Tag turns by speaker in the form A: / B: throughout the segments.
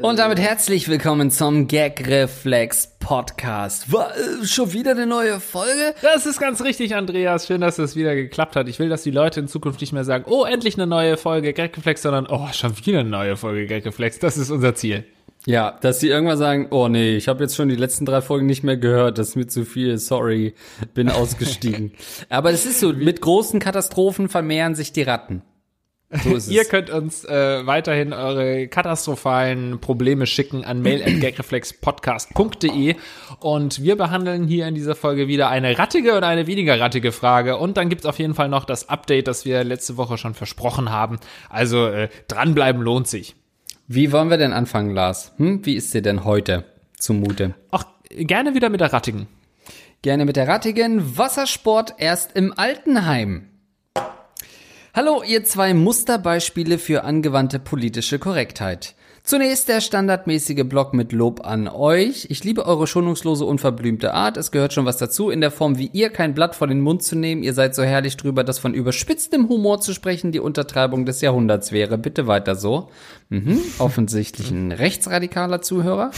A: Und damit herzlich willkommen zum Gag Reflex Podcast. War äh, schon wieder eine neue Folge?
B: Das ist ganz richtig, Andreas. Schön, dass es wieder geklappt hat. Ich will, dass die Leute in Zukunft nicht mehr sagen, oh, endlich eine neue Folge Gag Reflex, sondern oh, schon wieder eine neue Folge Gag Reflex. Das ist unser Ziel.
A: Ja, dass sie irgendwann sagen, oh nee, ich habe jetzt schon die letzten drei Folgen nicht mehr gehört, das ist mir zu viel, sorry, bin ausgestiegen. Aber es ist so, mit großen Katastrophen vermehren sich die Ratten.
B: So ist Ihr könnt uns äh, weiterhin eure katastrophalen Probleme schicken an mail@gagreflexpodcast.de und wir behandeln hier in dieser Folge wieder eine rattige und eine weniger rattige Frage und dann gibt's auf jeden Fall noch das Update, das wir letzte Woche schon versprochen haben. Also äh, dranbleiben lohnt sich.
A: Wie wollen wir denn anfangen, Lars? Hm? Wie ist dir denn heute zumute?
B: Ach, gerne wieder mit der Rattigen.
A: Gerne mit der Rattigen. Wassersport erst im Altenheim. Hallo, ihr zwei Musterbeispiele für angewandte politische Korrektheit. Zunächst der standardmäßige Blog mit Lob an euch. Ich liebe eure schonungslose, unverblümte Art. Es gehört schon was dazu, in der Form wie ihr kein Blatt vor den Mund zu nehmen. Ihr seid so herrlich drüber, dass von überspitztem Humor zu sprechen die Untertreibung des Jahrhunderts wäre. Bitte weiter so. Mhm, offensichtlich ein rechtsradikaler Zuhörer.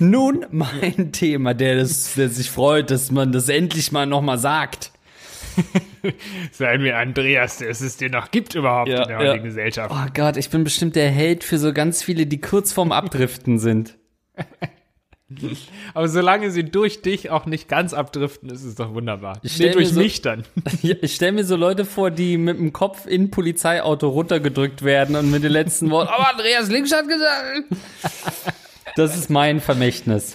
A: Nun mein Thema, der, das, der sich freut, dass man das endlich mal nochmal sagt.
B: Sei mir Andreas, dass es dir noch gibt überhaupt ja, in der heutigen ja. Gesellschaft.
A: Oh Gott, ich bin bestimmt der Held für so ganz viele, die kurz vorm Abdriften sind.
B: Aber solange sie durch dich auch nicht ganz abdriften, ist es doch wunderbar. Ich nee, durch so, mich dann.
A: Ja, ich stelle mir so Leute vor, die mit dem Kopf in ein Polizeiauto runtergedrückt werden und mit den letzten Worten, oh, Andreas Links hat gesagt. Das ist mein Vermächtnis.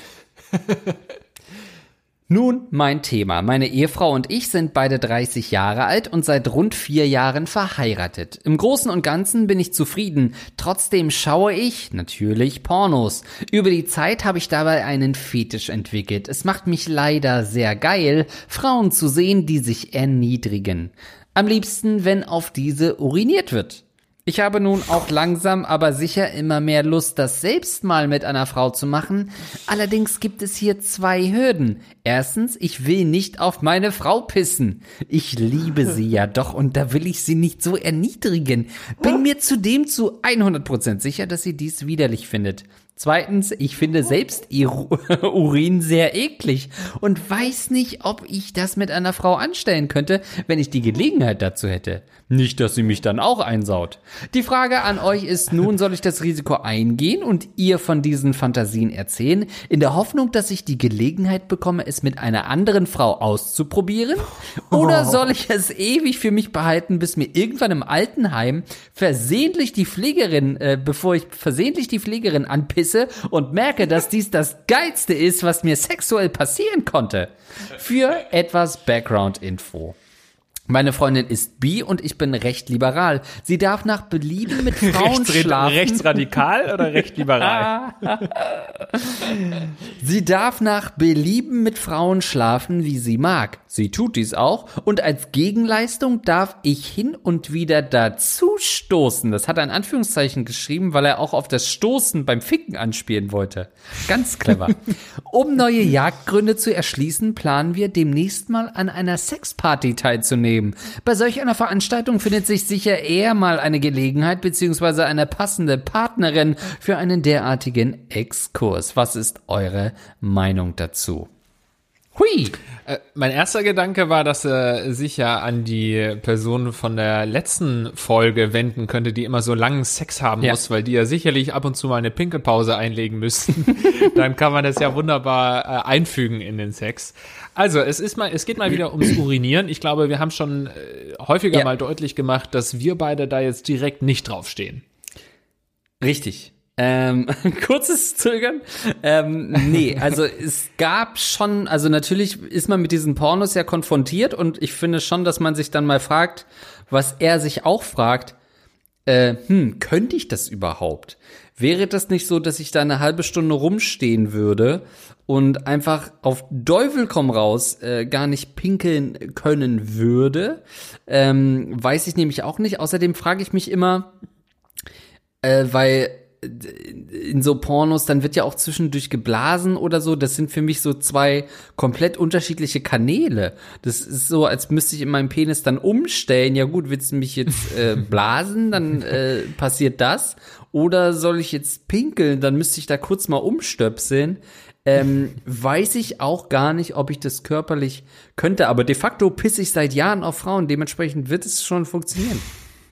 A: Nun mein Thema. Meine Ehefrau und ich sind beide 30 Jahre alt und seit rund vier Jahren verheiratet. Im Großen und Ganzen bin ich zufrieden. Trotzdem schaue ich natürlich Pornos. Über die Zeit habe ich dabei einen Fetisch entwickelt. Es macht mich leider sehr geil, Frauen zu sehen, die sich erniedrigen. Am liebsten, wenn auf diese uriniert wird. Ich habe nun auch langsam, aber sicher immer mehr Lust, das selbst mal mit einer Frau zu machen. Allerdings gibt es hier zwei Hürden. Erstens, ich will nicht auf meine Frau pissen. Ich liebe sie ja doch und da will ich sie nicht so erniedrigen. Bin mir zudem zu 100% sicher, dass sie dies widerlich findet. Zweitens, ich finde selbst Urin sehr eklig und weiß nicht, ob ich das mit einer Frau anstellen könnte, wenn ich die Gelegenheit dazu hätte. Nicht, dass sie mich dann auch einsaut. Die Frage an euch ist nun, soll ich das Risiko eingehen und ihr von diesen Fantasien erzählen, in der Hoffnung, dass ich die Gelegenheit bekomme, es mit einer anderen Frau auszuprobieren? Oder soll ich es ewig für mich behalten, bis mir irgendwann im Altenheim versehentlich die Pflegerin, äh, bevor ich versehentlich die Pflegerin anpisse und merke, dass dies das Geilste ist, was mir sexuell passieren konnte? Für etwas Background-Info. Meine Freundin ist bi und ich bin recht liberal. Sie darf nach Belieben mit Frauen Rechts, schlafen.
B: Rechtsradikal oder recht liberal?
A: sie darf nach Belieben mit Frauen schlafen, wie sie mag. Sie tut dies auch und als Gegenleistung darf ich hin und wieder dazu stoßen. Das hat er in Anführungszeichen geschrieben, weil er auch auf das Stoßen beim Ficken anspielen wollte. Ganz clever. um neue Jagdgründe zu erschließen, planen wir demnächst mal an einer Sexparty teilzunehmen. Bei solch einer Veranstaltung findet sich sicher eher mal eine Gelegenheit bzw. eine passende Partnerin für einen derartigen Exkurs. Was ist eure Meinung dazu?
B: Hui! Äh, mein erster Gedanke war, dass er sich ja an die Person von der letzten Folge wenden könnte, die immer so langen Sex haben ja. muss, weil die ja sicherlich ab und zu mal eine Pinkelpause einlegen müssen. Dann kann man das ja wunderbar äh, einfügen in den Sex. Also, es ist mal, es geht mal wieder ums Urinieren. Ich glaube, wir haben schon äh, häufiger ja. mal deutlich gemacht, dass wir beide da jetzt direkt nicht draufstehen.
A: Richtig. Ähm, kurzes Zögern. Ähm, nee, also es gab schon, also natürlich ist man mit diesen Pornos ja konfrontiert und ich finde schon, dass man sich dann mal fragt, was er sich auch fragt, äh, hm, könnte ich das überhaupt? Wäre das nicht so, dass ich da eine halbe Stunde rumstehen würde und einfach auf Teufel komm raus äh, gar nicht pinkeln können würde? Ähm, weiß ich nämlich auch nicht. Außerdem frage ich mich immer, äh, weil in so Pornos, dann wird ja auch zwischendurch geblasen oder so. Das sind für mich so zwei komplett unterschiedliche Kanäle. Das ist so, als müsste ich in meinem Penis dann umstellen. Ja gut, willst du mich jetzt äh, blasen, dann äh, passiert das. Oder soll ich jetzt pinkeln, dann müsste ich da kurz mal umstöpseln. Ähm, weiß ich auch gar nicht, ob ich das körperlich könnte, aber de facto pisse ich seit Jahren auf Frauen. Dementsprechend wird es schon funktionieren.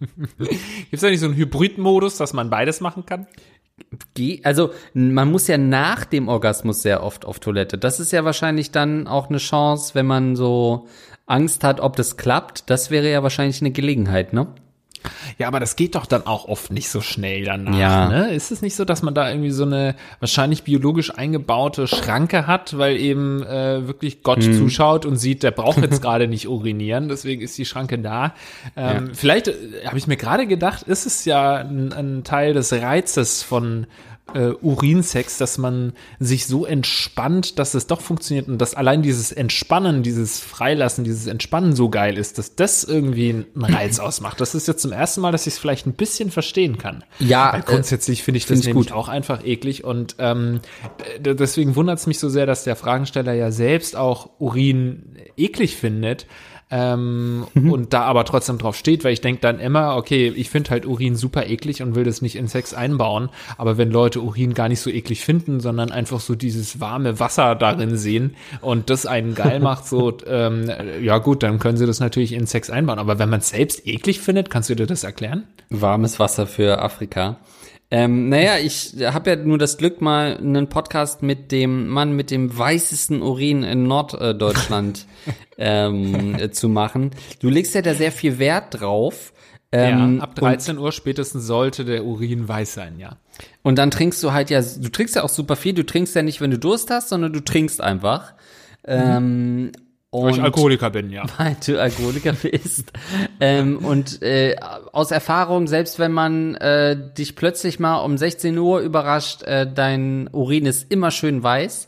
B: Gibt es nicht so einen Hybrid-Modus, dass man beides machen kann?
A: Also man muss ja nach dem Orgasmus sehr oft auf Toilette. Das ist ja wahrscheinlich dann auch eine Chance, wenn man so Angst hat, ob das klappt. Das wäre ja wahrscheinlich eine Gelegenheit, ne?
B: Ja, aber das geht doch dann auch oft nicht so schnell danach.
A: Ja.
B: Ne? Ist es nicht so, dass man da irgendwie so eine wahrscheinlich biologisch eingebaute Schranke hat, weil eben äh, wirklich Gott hm. zuschaut und sieht, der braucht jetzt gerade nicht urinieren, deswegen ist die Schranke da. Ähm, ja. Vielleicht äh, habe ich mir gerade gedacht, ist es ja ein, ein Teil des Reizes von äh, Urinsex, dass man sich so entspannt, dass es doch funktioniert und dass allein dieses Entspannen, dieses Freilassen, dieses Entspannen so geil ist, dass das irgendwie einen Reiz ausmacht. Das ist jetzt zum ersten Mal, dass ich es vielleicht ein bisschen verstehen kann.
A: Ja,
B: Weil grundsätzlich finde ich das find nämlich auch einfach eklig und ähm, deswegen wundert es mich so sehr, dass der Fragensteller ja selbst auch Urin eklig findet ähm, mhm. und da aber trotzdem drauf steht, weil ich denke dann immer, okay, ich finde halt Urin super eklig und will das nicht in Sex einbauen, aber wenn Leute Urin gar nicht so eklig finden, sondern einfach so dieses warme Wasser darin sehen und das einen geil macht, so, ähm, ja gut, dann können sie das natürlich in Sex einbauen, aber wenn man es selbst eklig findet, kannst du dir das erklären?
A: Warmes Wasser für Afrika. Ähm, naja, ich habe ja nur das Glück, mal einen Podcast mit dem Mann mit dem weißesten Urin in Norddeutschland ähm, zu machen. Du legst ja da sehr viel Wert drauf.
B: Ähm, ja, ab 13 Uhr spätestens sollte der Urin weiß sein, ja.
A: Und dann trinkst du halt ja, du trinkst ja auch super viel. Du trinkst ja nicht, wenn du Durst hast, sondern du trinkst einfach. Mhm. Ähm,
B: und weil ich Alkoholiker bin, ja.
A: Weil du Alkoholiker bist. ähm, und äh, aus Erfahrung, selbst wenn man äh, dich plötzlich mal um 16 Uhr überrascht, äh, dein Urin ist immer schön weiß.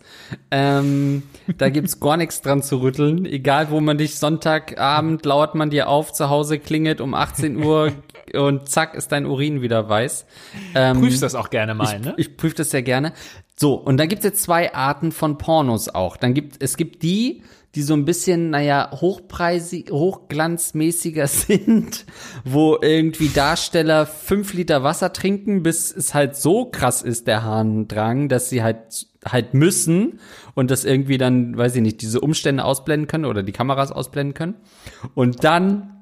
A: Ähm, da gibt's gar nichts dran zu rütteln. Egal, wo man dich Sonntagabend lauert man dir auf, zu Hause klingelt um 18 Uhr und zack ist dein Urin wieder weiß.
B: Ähm, Prüfst das auch gerne mal,
A: ich,
B: ne?
A: Ich prüfe das sehr gerne. So, und dann gibt's jetzt zwei Arten von Pornos auch. Dann gibt es gibt die, die so ein bisschen, naja, hochpreisig, hochglanzmäßiger sind, wo irgendwie Darsteller fünf Liter Wasser trinken, bis es halt so krass ist, der Harndrang, dass sie halt halt müssen und das irgendwie dann, weiß ich nicht, diese Umstände ausblenden können oder die Kameras ausblenden können. Und dann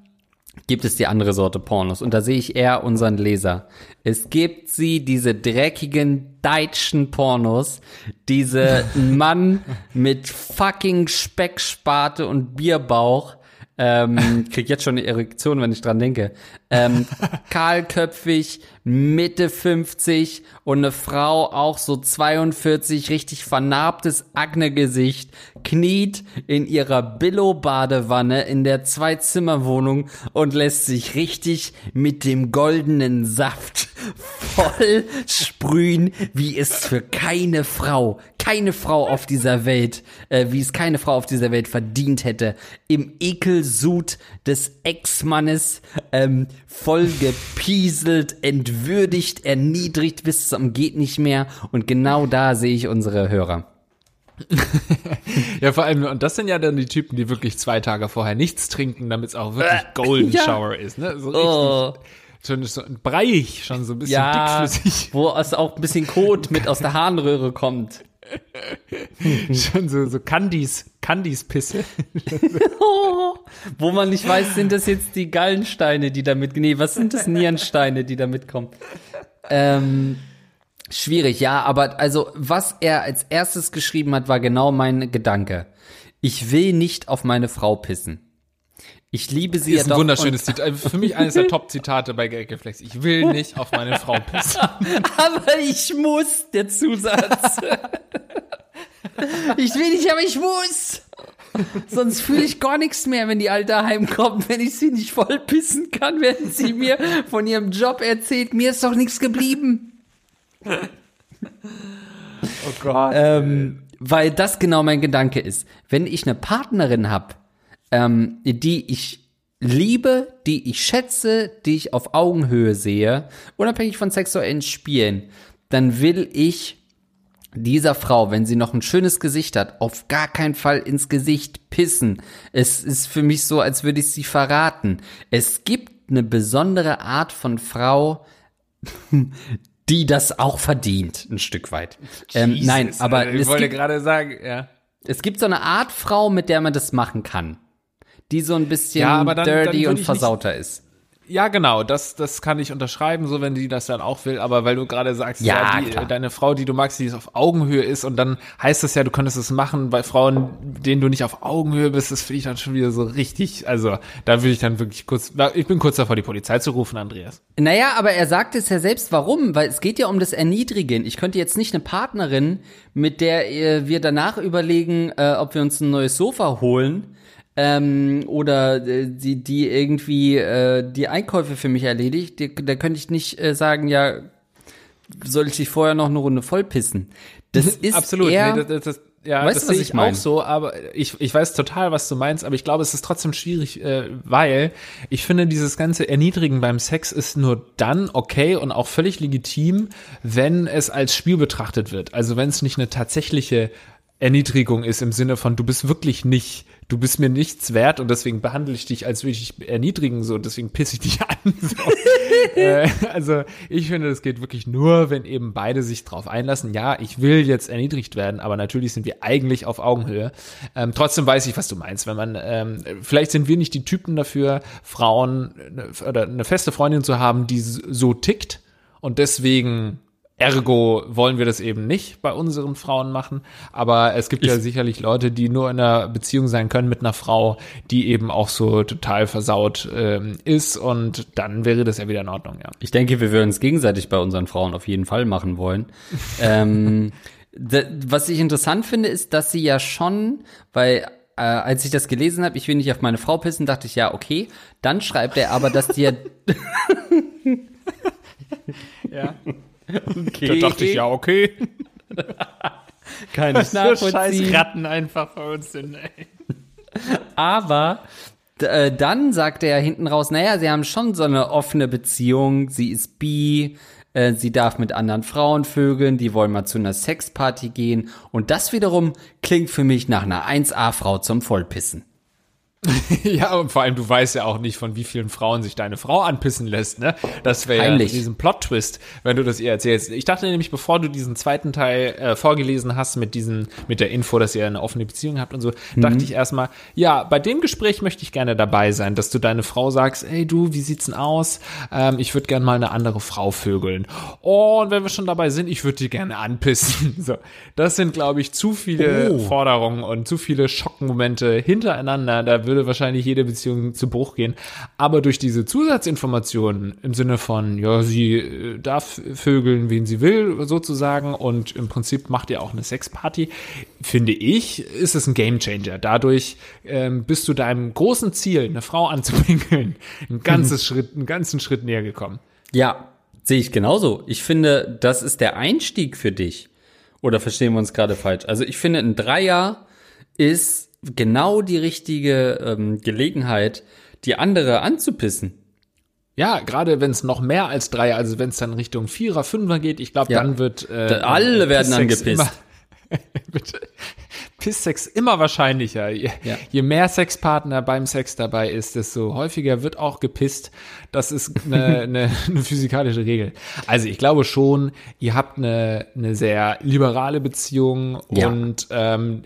A: gibt es die andere Sorte Pornos. Und da sehe ich eher unseren Leser. Es gibt sie, diese dreckigen deutschen Pornos, diese Mann mit fucking Specksparte und Bierbauch, ähm, krieg jetzt schon eine Erektion, wenn ich dran denke. Ähm, kahlköpfig, Mitte 50 und eine Frau auch so 42, richtig vernarbtes Akne-Gesicht, kniet in ihrer Billo-Badewanne in der Zwei-Zimmer-Wohnung und lässt sich richtig mit dem goldenen Saft voll sprühen, wie es für keine Frau, keine Frau auf dieser Welt, äh, wie es keine Frau auf dieser Welt verdient hätte, im Ekelsud des Ex-Mannes ähm, voll gepieselt, entwürdigt, erniedrigt bis zum geht nicht mehr und genau da sehe ich unsere Hörer.
B: ja, vor allem, und das sind ja dann die Typen, die wirklich zwei Tage vorher nichts trinken, damit es auch wirklich äh, Golden ja. Shower ist, ne? So richtig. Schon so breiig, schon so ein bisschen ja, dickflüssig.
A: Wo es auch ein bisschen Kot mit aus der Harnröhre kommt.
B: schon so, so Candies, Candies Pisse.
A: wo man nicht weiß, sind das jetzt die Gallensteine, die da mit, nee, was sind das Nierensteine, die da mitkommen? Ähm, schwierig, ja, aber also, was er als erstes geschrieben hat, war genau mein Gedanke. Ich will nicht auf meine Frau pissen. Ich liebe sie
B: ist ja ein wunderschönes Zitat. Für mich eines der Top-Zitate bei Gagreflex. Ich will nicht auf meine Frau pissen.
A: aber ich muss, der Zusatz. ich will nicht, aber ich muss. Sonst fühle ich gar nichts mehr, wenn die Alte heimkommt, wenn ich sie nicht voll pissen kann, während sie mir von ihrem Job erzählt. Mir ist doch nichts geblieben. Oh Gott. Ähm, weil das genau mein Gedanke ist. Wenn ich eine Partnerin habe, ähm, die ich liebe, die ich schätze, die ich auf Augenhöhe sehe, unabhängig von sexuellen Spielen, dann will ich dieser Frau, wenn sie noch ein schönes Gesicht hat, auf gar keinen Fall ins Gesicht pissen. Es ist für mich so, als würde ich sie verraten. Es gibt eine besondere Art von Frau, die das auch verdient, ein Stück weit. Ähm, nein, aber
B: ich
A: es
B: wollte
A: gibt,
B: gerade sagen, ja.
A: es gibt so eine Art Frau, mit der man das machen kann. Die so ein bisschen
B: Ja, aber dann- dann
A: dirty
B: würde
A: und versauter ist.
B: Ja, genau, das, das kann ich unterschreiben, so wenn die das dann auch will, aber weil du gerade sagst,
A: Ja,
B: die,
A: klar.
B: deine Frau, die du magst, die ist auf Augenhöhe ist und dann heißt das ja, du könntest es machen bei Frauen, denen du nicht auf Augenhöhe bist, das finde ich dann schon wieder so richtig, also da würde ich dann wirklich kurz, ich bin kurz davor, die Polizei zu rufen, Andreas.
A: Naja, aber er sagt es ja selbst, warum? Weil es geht ja um das Erniedrigen. Ich könnte jetzt nicht eine Partnerin, mit der äh, wir danach überlegen, äh, ob wir uns ein neues Sofa holen, ähm, oder äh, die, die irgendwie äh, die Einkäufe für mich erledigt, die, da könnte ich nicht äh, sagen, ja, soll ich dich vorher noch eine Runde vollpissen? Das ist
B: Absolut.
A: eher,
B: Nee, das, das, ja,
A: Weißt
B: das sehe
A: ich
B: ich auch so, aber ich, ich weiß total, was du meinst, aber ich glaube, es ist trotzdem schwierig, äh, weil ich finde, dieses ganze Erniedrigen beim Sex ist nur dann okay und auch völlig legitim, wenn es als Spiel betrachtet wird. Also wenn es nicht eine tatsächliche Erniedrigung ist im Sinne von, du bist wirklich nicht, du bist mir nichts wert und deswegen behandle ich dich, als würde ich dich erniedrigen, so, deswegen pisse ich dich an. So. äh, also ich finde, das geht wirklich nur, wenn eben beide sich drauf einlassen. Ja, ich will jetzt erniedrigt werden, aber natürlich sind wir eigentlich auf Augenhöhe. Ähm, trotzdem weiß ich, was du meinst. Wenn man, ähm, vielleicht sind wir nicht die Typen dafür, Frauen äh, oder eine feste Freundin zu haben, die so tickt und deswegen Ergo wollen wir das eben nicht bei unseren Frauen machen, aber es gibt ja sicherlich Leute, die nur in einer Beziehung sein können mit einer Frau, die eben auch so total versaut ähm, ist und dann wäre das ja wieder in Ordnung, ja.
A: Ich denke, wir würden es gegenseitig bei unseren Frauen auf jeden Fall machen wollen. ähm, was ich interessant finde, ist, dass sie ja schon, weil äh, als ich das gelesen habe, ich will nicht auf meine Frau pissen, dachte ich, ja, okay. Dann schreibt er aber, dass die ja
B: Ja.
A: Okay,
B: Da dachte ich, ja, okay.
A: ich
B: So scheiß
A: nachvollziehen.
B: Ratten einfach bei uns sind, ey.
A: Aber äh, dann sagt er hinten raus, naja, sie haben schon so eine offene Beziehung, sie ist bi, äh, sie darf mit anderen Frauen vögeln, die wollen mal zu einer Sexparty gehen und das wiederum klingt für mich nach einer 1A-Frau zum Vollpissen.
B: Ja, und vor allem, du weißt ja auch nicht, von wie vielen Frauen sich deine Frau anpissen lässt, ne? Das wäre ja diesen Plot-Twist, wenn du das ihr erzählst. Ich dachte nämlich, bevor du diesen zweiten Teil äh, vorgelesen hast mit diesen, mit der Info, dass ihr eine offene Beziehung habt und so,
A: Mhm.
B: dachte ich erstmal, ja, bei dem Gespräch möchte ich gerne dabei sein, dass du deine Frau sagst, ey du, wie sieht's denn aus? Ähm, ich würde gerne mal eine andere Frau vögeln. Oh, und wenn wir schon dabei sind, ich würde die gerne anpissen. So, das sind, glaube ich, zu viele
A: Oh.
B: Forderungen und zu viele Schockmomente hintereinander. Da würde wahrscheinlich jede Beziehung zu Bruch gehen. Aber durch diese Zusatzinformationen im Sinne von, ja, sie äh, darf vögeln, wen sie will, sozusagen, und im Prinzip macht ihr auch eine Sexparty, finde ich, ist es ein Gamechanger. Dadurch ähm, bist du deinem großen Ziel, eine Frau anzupinkeln, ein ganzes Schritt, einen ganzen Schritt näher gekommen.
A: Ja, sehe ich genauso. Ich finde, das ist der Einstieg für dich. Oder verstehen wir uns gerade falsch? Also ich finde, ein Dreier ist genau die richtige ähm, Gelegenheit, die andere anzupissen.
B: Ja, gerade wenn es noch mehr als drei, also wenn es dann Richtung Vierer, Fünfer geht, ich glaube,
A: Ja.
B: dann wird äh,
A: Da- alle werden angepisst.
B: Bitte. Pisssex immer wahrscheinlicher. Je,
A: Ja.
B: je mehr Sexpartner beim Sex dabei ist, desto häufiger wird auch gepisst. Das ist eine, eine, eine physikalische Regel. Also ich glaube schon, ihr habt eine, eine sehr liberale Beziehung
A: Ja.
B: und ähm,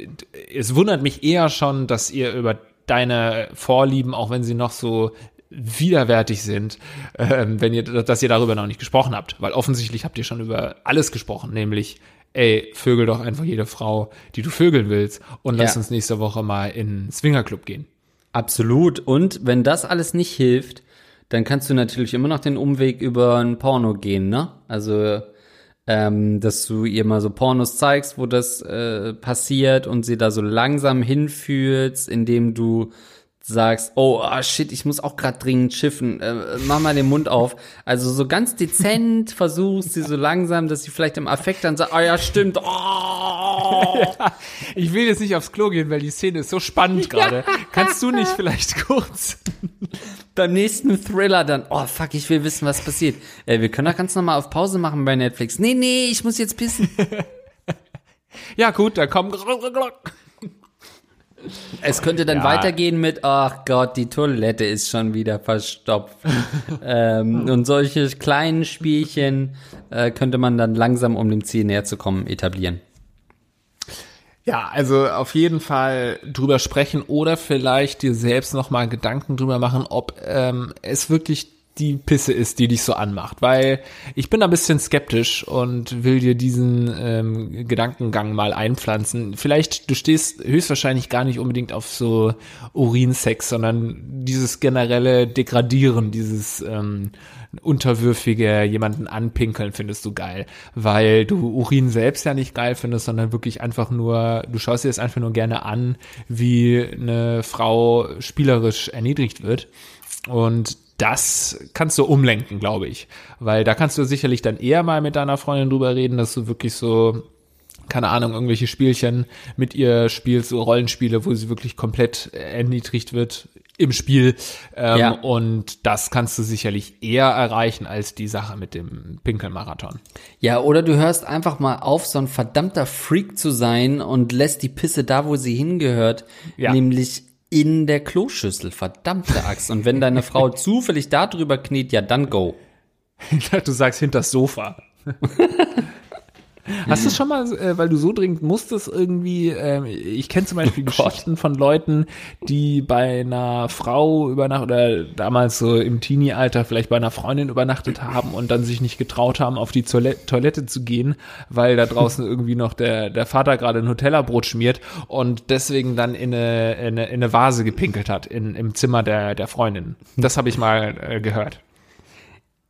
B: es wundert mich eher schon, dass ihr über deine Vorlieben, auch wenn sie noch so widerwärtig sind, ähm, wenn ihr, dass ihr darüber noch nicht gesprochen habt, weil offensichtlich habt ihr schon über alles gesprochen, nämlich, ey, vögel doch einfach jede Frau, die du vögeln willst und lass
A: Ja.
B: uns nächste Woche mal in Swingerclub gehen.
A: Absolut. Und wenn das alles nicht hilft, dann kannst du natürlich immer noch den Umweg über ein Porno gehen, ne? Also, ähm, dass du ihr mal so Pornos zeigst, wo das äh, passiert und sie da so langsam hinfühlst, indem du sagst, oh ah, shit, ich muss auch gerade dringend schiffen, äh, mach mal den Mund auf. Also so ganz dezent versuchst sie so langsam, dass sie vielleicht im Affekt dann sagt, ah ja, stimmt, oh.
B: Ich will jetzt nicht aufs Klo gehen, weil die Szene ist so spannend gerade. Kannst du nicht vielleicht kurz?
A: beim nächsten Thriller dann, oh fuck, ich will wissen, was passiert. Äh, wir können doch ganz normal auf Pause machen bei Netflix. Nee, nee, ich muss jetzt pissen.
B: ja, gut, dann komm.
A: Es könnte dann ja. weitergehen mit, ach Gott, die Toilette ist schon wieder verstopft. ähm, und solche kleinen Spielchen äh, könnte man dann langsam, um dem Ziel näher zu kommen, etablieren.
B: Ja, also auf jeden Fall drüber sprechen oder vielleicht dir selbst nochmal Gedanken drüber machen, ob ähm, es wirklich die Pisse ist, die dich so anmacht. Weil ich bin ein bisschen skeptisch und will dir diesen ähm, Gedankengang mal einpflanzen. Vielleicht, du stehst höchstwahrscheinlich gar nicht unbedingt auf so Urinsex, sondern dieses generelle Degradieren, dieses ähm, unterwürfige jemanden anpinkeln findest du geil, weil du Urin selbst ja nicht geil findest, sondern wirklich einfach nur, du schaust dir das einfach nur gerne an, wie eine Frau spielerisch erniedrigt wird. Und das kannst du umlenken, glaube ich. Weil da kannst du sicherlich dann eher mal mit deiner Freundin drüber reden, dass du wirklich so, keine Ahnung, irgendwelche Spielchen mit ihr spielst, so Rollenspiele, wo sie wirklich komplett erniedrigt wird im Spiel. Ähm, ja. Und das kannst du sicherlich eher erreichen als die Sache mit dem Pinkelmarathon.
A: Ja, oder du hörst einfach mal auf, so ein verdammter Freak zu sein und lässt die Pisse da, wo sie hingehört, ja. nämlich in der Kloschüssel, verdammte Axt. Und wenn deine Frau zufällig da drüber kniet, ja, dann go.
B: du sagst hinter das Sofa. Hast du schon mal, äh, weil du so dringend musstest, irgendwie, äh, ich kenne zum Beispiel oh Geschichten von Leuten, die bei einer Frau übernachtet oder damals so im Teenie-Alter vielleicht bei einer Freundin übernachtet haben und dann sich nicht getraut haben, auf die Toilette, Toilette zu gehen, weil da draußen irgendwie noch der, der Vater gerade ein Nutella-Brot schmiert und deswegen dann in eine, in eine, in eine Vase gepinkelt hat in, im Zimmer der, der Freundin. Das habe ich mal äh, gehört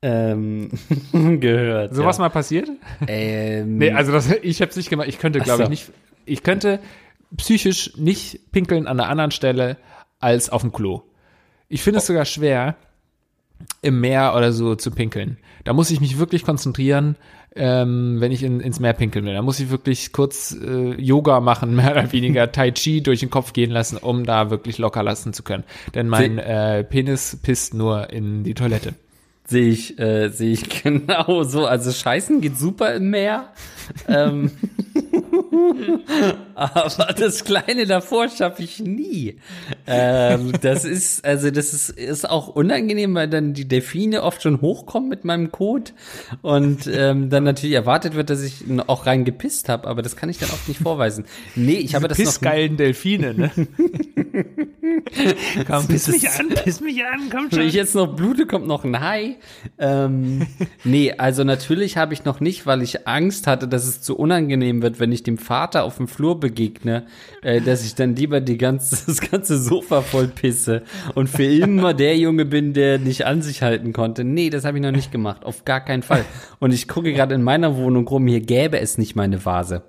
A: ähm, gehört.
B: Sowas ja. mal passiert? Ähm, nee, also das, ich habe es nicht gemacht. Ich könnte, glaube so. ich, nicht. Ich könnte psychisch nicht pinkeln an einer anderen Stelle als auf dem Klo. Ich finde oh. es sogar schwer, im Meer oder so zu pinkeln. Da muss ich mich wirklich konzentrieren, ähm, wenn ich in, ins Meer pinkeln will. Da muss ich wirklich kurz äh, Yoga machen, mehr oder weniger Tai Chi durch den Kopf gehen lassen, um da wirklich locker lassen zu können. Denn mein äh, Penis pisst nur in die Toilette.
A: Sehe ich, äh, sehe ich genau so. Also Scheißen geht super im Meer. ähm, aber das Kleine davor schaffe ich nie. Ähm, das ist, also das ist, ist auch unangenehm, weil dann die Delfine oft schon hochkommen mit meinem Code und ähm, dann natürlich erwartet wird, dass ich auch rein gepisst habe, aber das kann ich dann oft nicht vorweisen. Nee, ich habe das
B: noch. geilen Delfine, ne? komm, piss mich an, piss mich an, komm schon.
A: Wenn ich jetzt noch blute, kommt noch ein Hai. Ähm, nee, also natürlich habe ich noch nicht, weil ich Angst hatte, dass es zu unangenehm wird, wenn ich dem Vater auf dem Flur begegne, äh, dass ich dann lieber die ganze, das ganze Sofa voll pisse und für immer der Junge bin, der nicht an sich halten konnte. Nee, das habe ich noch nicht gemacht, auf gar keinen Fall. Und ich gucke gerade in meiner Wohnung rum, hier gäbe es nicht meine Vase.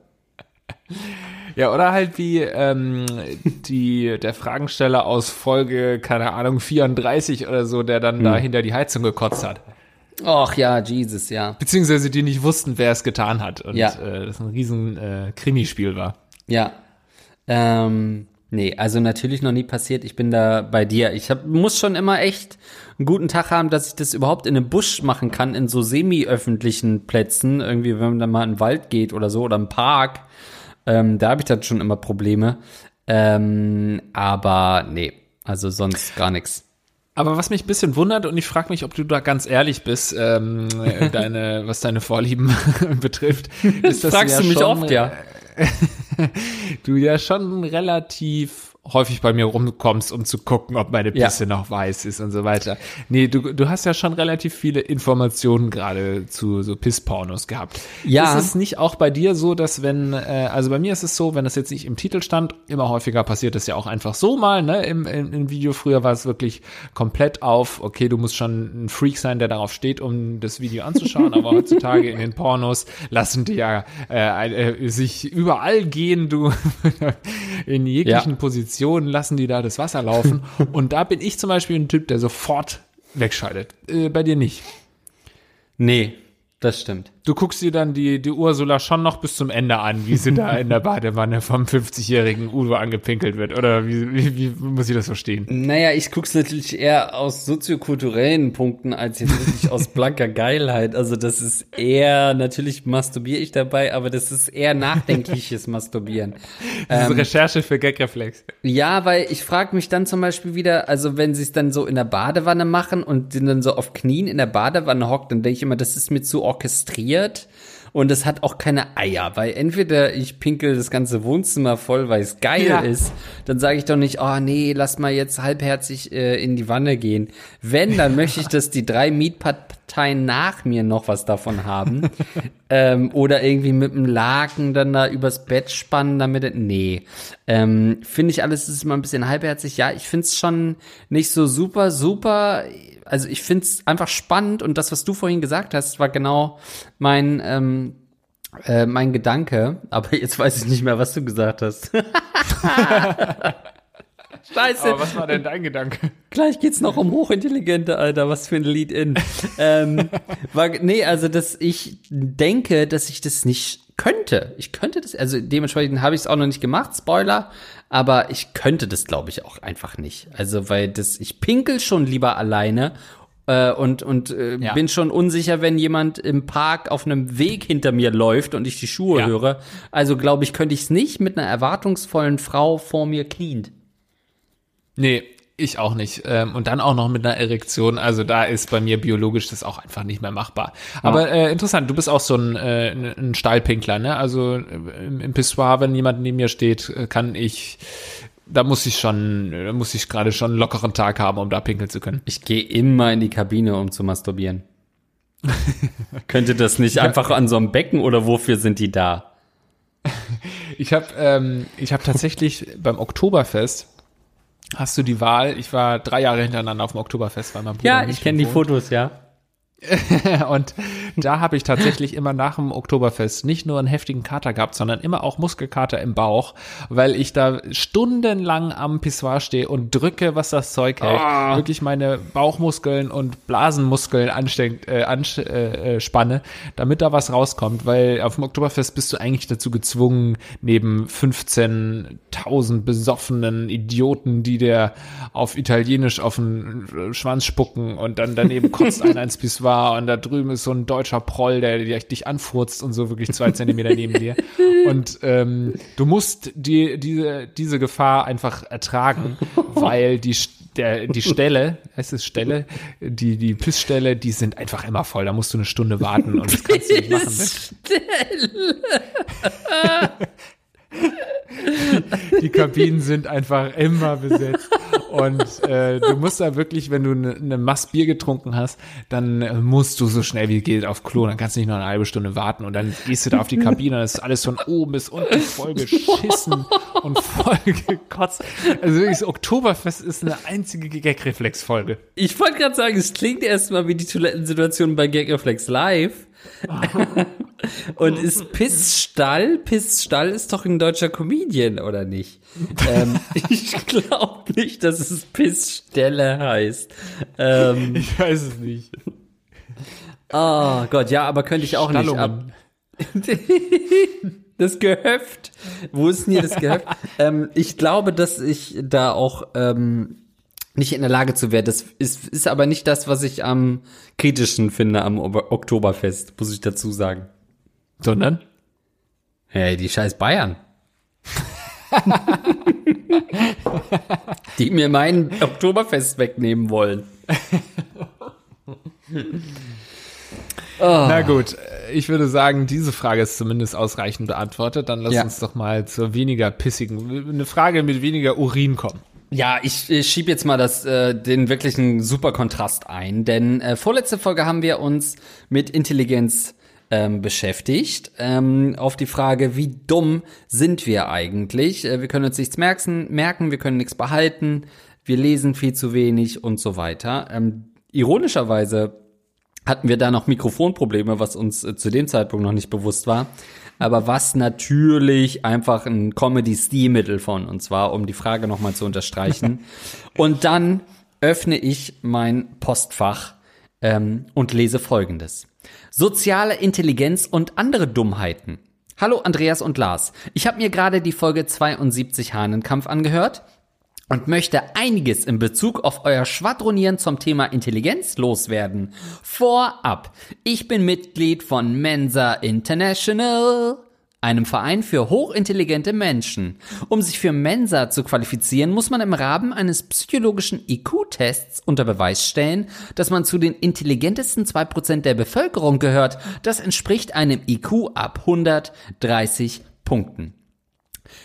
B: Ja, oder halt wie ähm, die der Fragensteller aus Folge, keine Ahnung, 34 oder so, der dann hm. da hinter die Heizung gekotzt hat.
A: Ach ja, Jesus, ja.
B: Beziehungsweise die nicht wussten, wer es getan hat und ja. äh, das ein riesen äh, Krimispiel war.
A: Ja. Ähm, nee, also natürlich noch nie passiert. Ich bin da bei dir. Ich hab, muss schon immer echt einen guten Tag haben, dass ich das überhaupt in einem Busch machen kann, in so semi-öffentlichen Plätzen. Irgendwie, wenn man dann mal in den Wald geht oder so oder im Park. Ähm, da habe ich dann schon immer Probleme. Ähm, aber nee, also sonst gar nichts.
B: Aber was mich ein bisschen wundert, und ich frage mich, ob du da ganz ehrlich bist, ähm, deine, was deine Vorlieben betrifft, ist, dass
A: Fragst du, ja du mich schon, oft, ja.
B: du ja schon relativ häufig bei mir rumkommst, um zu gucken, ob meine Pisse ja. noch weiß ist und so weiter. Nee, du, du hast ja schon relativ viele Informationen gerade zu so Pisspornos gehabt. Ja. Ist es nicht auch bei dir so, dass wenn, äh, also bei mir ist es so, wenn das jetzt nicht im Titel stand, immer häufiger passiert das ja auch einfach so mal, ne? Im, im, im Video früher war es wirklich komplett auf, okay, du musst schon ein Freak sein, der darauf steht, um das Video anzuschauen, aber heutzutage in den Pornos lassen die ja äh, äh, sich überall gehen, du in jeglichen ja. Positionen Positionen lassen die da das Wasser laufen. und da bin ich zum Beispiel ein Typ, der sofort wegschaltet. Äh, bei dir nicht.
A: Nee, das stimmt.
B: Du guckst dir dann die, die Ursula schon noch bis zum Ende an, wie sie da in der Badewanne vom 50-jährigen Udo angepinkelt wird. Oder wie, wie, wie muss ich das verstehen?
A: Naja, ich guck's natürlich eher aus soziokulturellen Punkten als jetzt wirklich aus blanker Geilheit. Also das ist eher, natürlich masturbiere ich dabei, aber das ist eher nachdenkliches Masturbieren.
B: Das ist ähm, Recherche für Gagreflex.
A: Ja, weil ich frage mich dann zum Beispiel wieder, also wenn sie es dann so in der Badewanne machen und dann so auf Knien in der Badewanne hockt, dann denke ich immer, das ist mir zu orchestriert und es hat auch keine Eier, weil entweder ich pinkel das ganze Wohnzimmer voll, weil es geil ja. ist, dann sage ich doch nicht, oh nee, lass mal jetzt halbherzig äh, in die Wanne gehen. Wenn, dann möchte ich, dass die drei Mietparteien nach mir noch was davon haben ähm, oder irgendwie mit dem Laken dann da übers Bett spannen, damit, nee, ähm, finde ich alles ist immer ein bisschen halbherzig. Ja, ich finde es schon nicht so super, super also ich finde es einfach spannend und das, was du vorhin gesagt hast, war genau mein, ähm, äh, mein Gedanke. Aber jetzt weiß ich nicht mehr, was du gesagt hast.
B: Scheiße. Aber was war denn dein Gedanke?
A: Gleich geht's noch um Hochintelligente, Alter. Was für ein Lead-In. ähm, war, nee, also, dass ich denke, dass ich das nicht könnte. Ich könnte das, also dementsprechend habe ich es auch noch nicht gemacht, Spoiler, aber ich könnte das, glaube ich, auch einfach nicht. Also, weil das, ich pinkel schon lieber alleine äh, und, und äh, ja. bin schon unsicher, wenn jemand im Park auf einem Weg hinter mir läuft und ich die Schuhe ja. höre. Also, glaube ich, könnte ich es nicht mit einer erwartungsvollen Frau vor mir cleant.
B: Nee, ich auch nicht. Ähm, und dann auch noch mit einer Erektion. Also da ist bei mir biologisch das auch einfach nicht mehr machbar. Aber äh, interessant, du bist auch so ein, äh, ein Stallpinkler, ne? Also im, im Pissoir, wenn jemand neben mir steht, äh, kann ich da muss ich schon, da muss ich gerade schon einen lockeren Tag haben, um da pinkeln zu können.
A: Ich gehe immer in die Kabine, um zu masturbieren. Könnte das nicht einfach an so einem Becken oder wofür sind die da?
B: Ich habe ähm, ich habe tatsächlich beim Oktoberfest hast du die Wahl. Ich war drei Jahre hintereinander auf dem Oktoberfest, weil mein
A: Bruder Ja, ich kenne die Fotos, ja.
B: und da habe ich tatsächlich immer nach dem Oktoberfest nicht nur einen heftigen Kater gehabt, sondern immer auch Muskelkater im Bauch, weil ich da stundenlang am Pissoir stehe und drücke, was das Zeug hält. Oh. Wirklich meine Bauchmuskeln und Blasenmuskeln anstrengt, äh, anspanne, äh, damit da was rauskommt, weil auf dem Oktoberfest bist du eigentlich dazu gezwungen, neben 15.000 besoffenen Idioten, die dir auf Italienisch auf den Schwanz spucken und dann daneben kotzt einer ins Pissoir war und da drüben ist so ein deutscher Proll, der, dich anfurzt und so wirklich zwei Zentimeter neben dir. Und ähm, du musst die, diese, diese Gefahr einfach ertragen, weil die, der, die Stelle, heißt es Stelle, die, die Pissstelle, die sind einfach immer voll. Da musst du eine Stunde warten und das kannst du nicht machen. Stelle. Die Kabinen sind einfach immer besetzt. Und äh, du musst da wirklich, wenn du eine ne Mass Bier getrunken hast, dann äh, musst du so schnell wie geht auf Klo. Dann kannst du nicht noch eine halbe Stunde warten. Und dann gehst du da auf die Kabine und das ist alles von oben bis unten voll geschissen und voll gekotzt. Also wirklich, das Oktoberfest ist eine einzige Gagreflex-Folge.
A: Ich wollte gerade sagen, es klingt erstmal wie die Toilettensituation bei Gagreflex Live. Und ist Pissstall? Pissstall ist doch ein deutscher Comedian, oder nicht? ähm, ich glaube nicht, dass es Pissstelle heißt.
B: Ähm, ich weiß es nicht.
A: Oh Gott, ja, aber könnte ich auch
B: Stallungen.
A: nicht ab. das Gehöft. Wo ist denn hier das Gehöft? ähm, ich glaube, dass ich da auch ähm, nicht in der Lage zu werden. Das ist, ist aber nicht das, was ich am kritischen finde am Oktoberfest, muss ich dazu sagen.
B: Sondern?
A: Hey, die scheiß Bayern. die mir mein Oktoberfest wegnehmen wollen.
B: Oh. Na gut, ich würde sagen, diese Frage ist zumindest ausreichend beantwortet. Dann lass ja. uns doch mal zur weniger pissigen, eine Frage mit weniger Urin kommen.
A: Ja, ich, ich schieb jetzt mal das, äh, den wirklichen super Kontrast ein, denn äh, vorletzte Folge haben wir uns mit Intelligenz ähm, beschäftigt, ähm, auf die Frage, wie dumm sind wir eigentlich? Äh, wir können uns nichts merken, merken, wir können nichts behalten, wir lesen viel zu wenig und so weiter. Ähm, ironischerweise hatten wir da noch Mikrofonprobleme, was uns äh, zu dem Zeitpunkt noch nicht bewusst war aber was natürlich einfach ein Comedy-Stilmittel von uns war, um die Frage nochmal zu unterstreichen. und dann öffne ich mein Postfach ähm, und lese folgendes. Soziale Intelligenz und andere Dummheiten. Hallo Andreas und Lars. Ich habe mir gerade die Folge 72 Hahnenkampf angehört und möchte einiges in Bezug auf euer Schwadronieren zum Thema Intelligenz loswerden. Vorab, ich bin Mitglied von Mensa International einem Verein für hochintelligente Menschen. Um sich für Mensa zu qualifizieren, muss man im Rahmen eines psychologischen IQ-Tests unter Beweis stellen, dass man zu den intelligentesten 2% der Bevölkerung gehört. Das entspricht einem IQ ab 130 Punkten.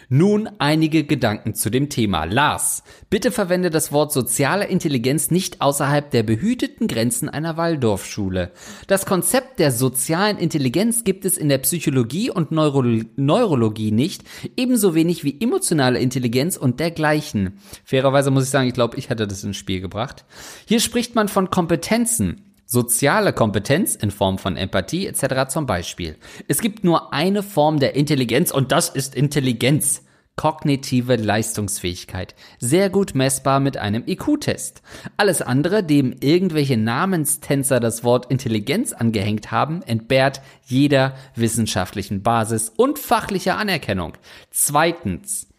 A: Nun einige Gedanken zu dem Thema. Lars, bitte verwende das Wort soziale Intelligenz nicht außerhalb der behüteten Grenzen einer Waldorfschule. Das Konzept der sozialen Intelligenz gibt es in der Psychologie und Neuro Neurologie nicht, ebenso wenig wie emotionale Intelligenz und dergleichen. Fairerweise muss ich sagen, ich glaube, ich hätte das ins Spiel gebracht. Hier spricht man von Kompetenzen. Soziale Kompetenz in Form von Empathie etc. zum Beispiel. Es gibt nur eine Form der Intelligenz und das ist Intelligenz. Kognitive Leistungsfähigkeit. Sehr gut messbar mit einem IQ-Test. Alles andere, dem irgendwelche Namenstänzer das Wort Intelligenz angehängt haben, entbehrt jeder wissenschaftlichen Basis und fachlicher Anerkennung. Zweitens.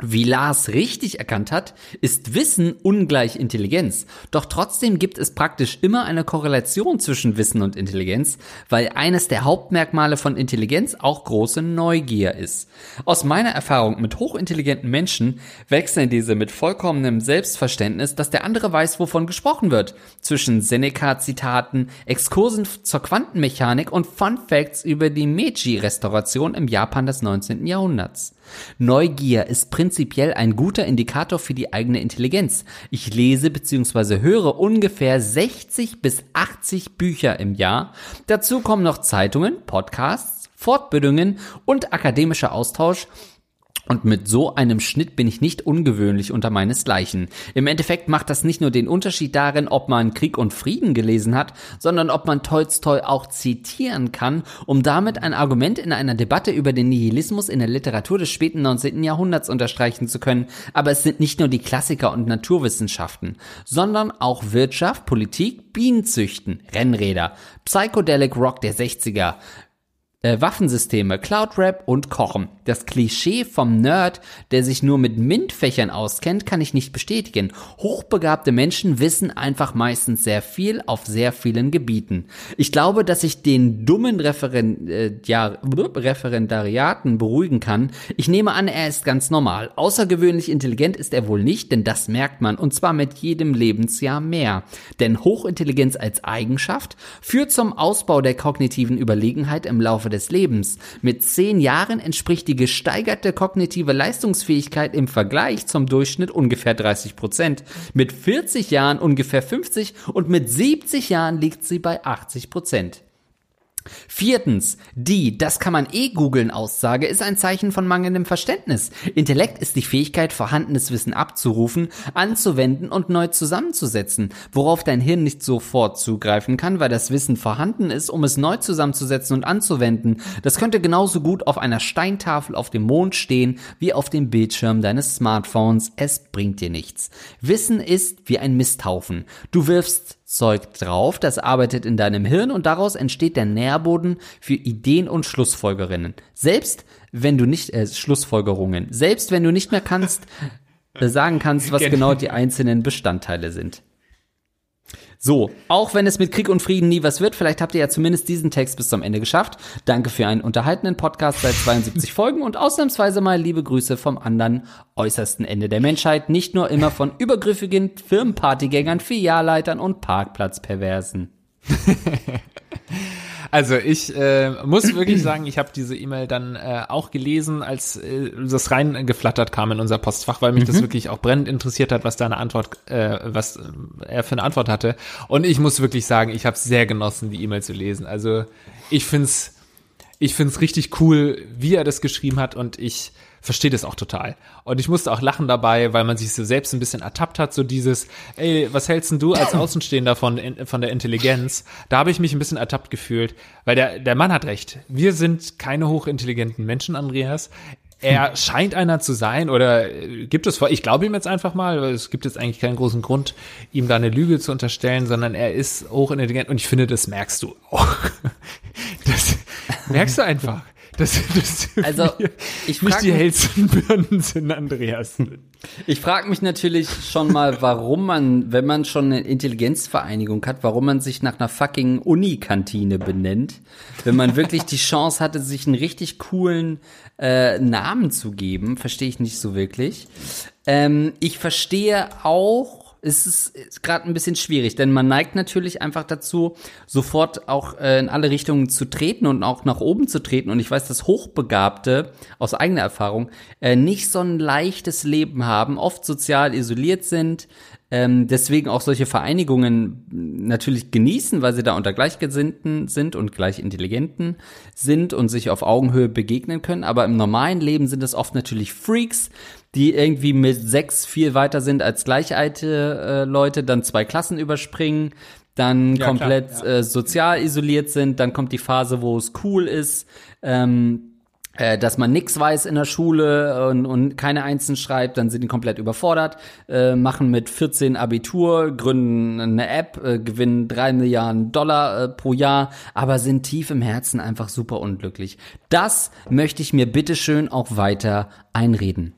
A: Wie Lars richtig erkannt hat, ist Wissen ungleich Intelligenz. Doch trotzdem gibt es praktisch immer eine Korrelation zwischen Wissen und Intelligenz, weil eines der Hauptmerkmale von Intelligenz auch große Neugier ist. Aus meiner Erfahrung mit hochintelligenten Menschen wechseln diese mit vollkommenem Selbstverständnis, dass der andere weiß, wovon gesprochen wird. Zwischen Seneca-Zitaten, Exkursen zur Quantenmechanik und Fun Facts über die Meiji-Restauration im Japan des 19. Jahrhunderts. Neugier ist prinzipiell ein guter Indikator für die eigene Intelligenz. Ich lese bzw. höre ungefähr 60 bis 80 Bücher im Jahr. Dazu kommen noch Zeitungen, Podcasts, Fortbildungen und akademischer Austausch und mit so einem Schnitt bin ich nicht ungewöhnlich unter meinesgleichen. Im Endeffekt macht das nicht nur den Unterschied darin, ob man Krieg und Frieden gelesen hat, sondern ob man Tolstoi auch zitieren kann, um damit ein Argument in einer Debatte über den Nihilismus in der Literatur des späten 19. Jahrhunderts unterstreichen zu können. Aber es sind nicht nur die Klassiker und Naturwissenschaften, sondern auch Wirtschaft, Politik, Bienenzüchten, Rennräder, Psychedelic Rock der 60er, äh, Waffensysteme, Cloud Rap und Kochen. Das Klischee vom Nerd, der sich nur mit MINT-Fächern auskennt, kann ich nicht bestätigen. Hochbegabte Menschen wissen einfach meistens sehr viel auf sehr vielen Gebieten. Ich glaube, dass ich den dummen Referen äh, ja, Referendariaten beruhigen kann. Ich nehme an, er ist ganz normal. Außergewöhnlich intelligent ist er wohl nicht, denn das merkt man und zwar mit jedem Lebensjahr mehr. Denn Hochintelligenz als Eigenschaft führt zum Ausbau der kognitiven Überlegenheit im Laufe des Lebens. Mit zehn Jahren entspricht die gesteigerte kognitive Leistungsfähigkeit im Vergleich zum Durchschnitt ungefähr 30 Prozent. Mit 40 Jahren ungefähr 50 und mit 70 Jahren liegt sie bei 80 Prozent. Viertens, die, das kann man eh googeln Aussage ist ein Zeichen von mangelndem Verständnis. Intellekt ist die Fähigkeit, vorhandenes Wissen abzurufen, anzuwenden und neu zusammenzusetzen, worauf dein Hirn nicht sofort zugreifen kann, weil das Wissen vorhanden ist, um es neu zusammenzusetzen und anzuwenden. Das könnte genauso gut auf einer Steintafel auf dem Mond stehen, wie auf dem Bildschirm deines Smartphones. Es bringt dir nichts. Wissen ist wie ein Misthaufen. Du wirfst Zeug drauf, das arbeitet in deinem Hirn und daraus entsteht der Nährboden für Ideen und Schlussfolgerinnen. Selbst wenn du nicht, äh, Schlussfolgerungen, selbst wenn du nicht mehr kannst, äh, sagen kannst, was genau die einzelnen Bestandteile sind. So, auch wenn es mit Krieg und Frieden nie was wird, vielleicht habt ihr ja zumindest diesen Text bis zum Ende geschafft. Danke für einen unterhaltenden Podcast seit 72 Folgen und ausnahmsweise mal liebe Grüße vom anderen äußersten Ende der Menschheit, nicht nur immer von übergriffigen Firmenpartygängern, Filialleitern und Parkplatzperversen.
B: Also ich äh, muss wirklich sagen, ich habe diese E-Mail dann äh, auch gelesen, als äh, das reingeflattert kam in unser Postfach, weil mich mhm. das wirklich auch brennend interessiert hat, was da eine Antwort, äh, was er für eine Antwort hatte. Und ich muss wirklich sagen, ich habe sehr genossen, die E-Mail zu lesen. Also ich find's, ich find's richtig cool, wie er das geschrieben hat und ich verstehe das auch total. Und ich musste auch lachen dabei, weil man sich so selbst ein bisschen ertappt hat, so dieses, ey, was hältst denn du als Außenstehender von, von der Intelligenz? Da habe ich mich ein bisschen ertappt gefühlt, weil der, der Mann hat recht. Wir sind keine hochintelligenten Menschen, Andreas. er scheint einer zu sein oder äh, gibt es vor, ich glaube ihm jetzt einfach mal, weil es gibt jetzt eigentlich keinen großen Grund, ihm da eine Lüge zu unterstellen, sondern er ist hochintelligent und ich finde, das merkst du auch. Das merkst du einfach. Dass, dass
A: also,
B: ich nicht die hellsten Birnen sind, Andreas.
A: Ich frage mich natürlich schon mal, warum man, wenn man schon eine Intelligenzvereinigung hat, warum man sich nach einer fucking Unikantine benennt, wenn man wirklich die Chance hatte, sich einen richtig coolen äh, Namen zu geben, verstehe ich nicht so wirklich. Ähm, ich verstehe auch, es ist, ist gerade ein bisschen schwierig, denn man neigt natürlich einfach dazu, sofort auch äh, in alle Richtungen zu treten und auch nach oben zu treten. Und ich weiß, dass Hochbegabte aus eigener Erfahrung äh, nicht so ein leichtes Leben haben, oft sozial isoliert sind, ähm, deswegen auch solche Vereinigungen natürlich genießen, weil sie da unter Gleichgesinnten sind und Gleichintelligenten sind und sich auf Augenhöhe begegnen können. Aber im normalen Leben sind es oft natürlich Freaks, die irgendwie mit sechs viel weiter sind als gleichalte äh, Leute, dann zwei Klassen überspringen, dann ja, komplett klar, ja. äh, sozial isoliert sind, dann kommt die Phase, wo es cool ist. Ähm, äh, dass man nix weiß in der Schule und, und keine Einzelnen schreibt, dann sind die komplett überfordert, äh, machen mit 14 Abitur, gründen eine App, äh, gewinnen drei Milliarden Dollar äh, pro Jahr, aber sind tief im Herzen einfach super unglücklich. Das möchte ich mir bitteschön auch weiter einreden.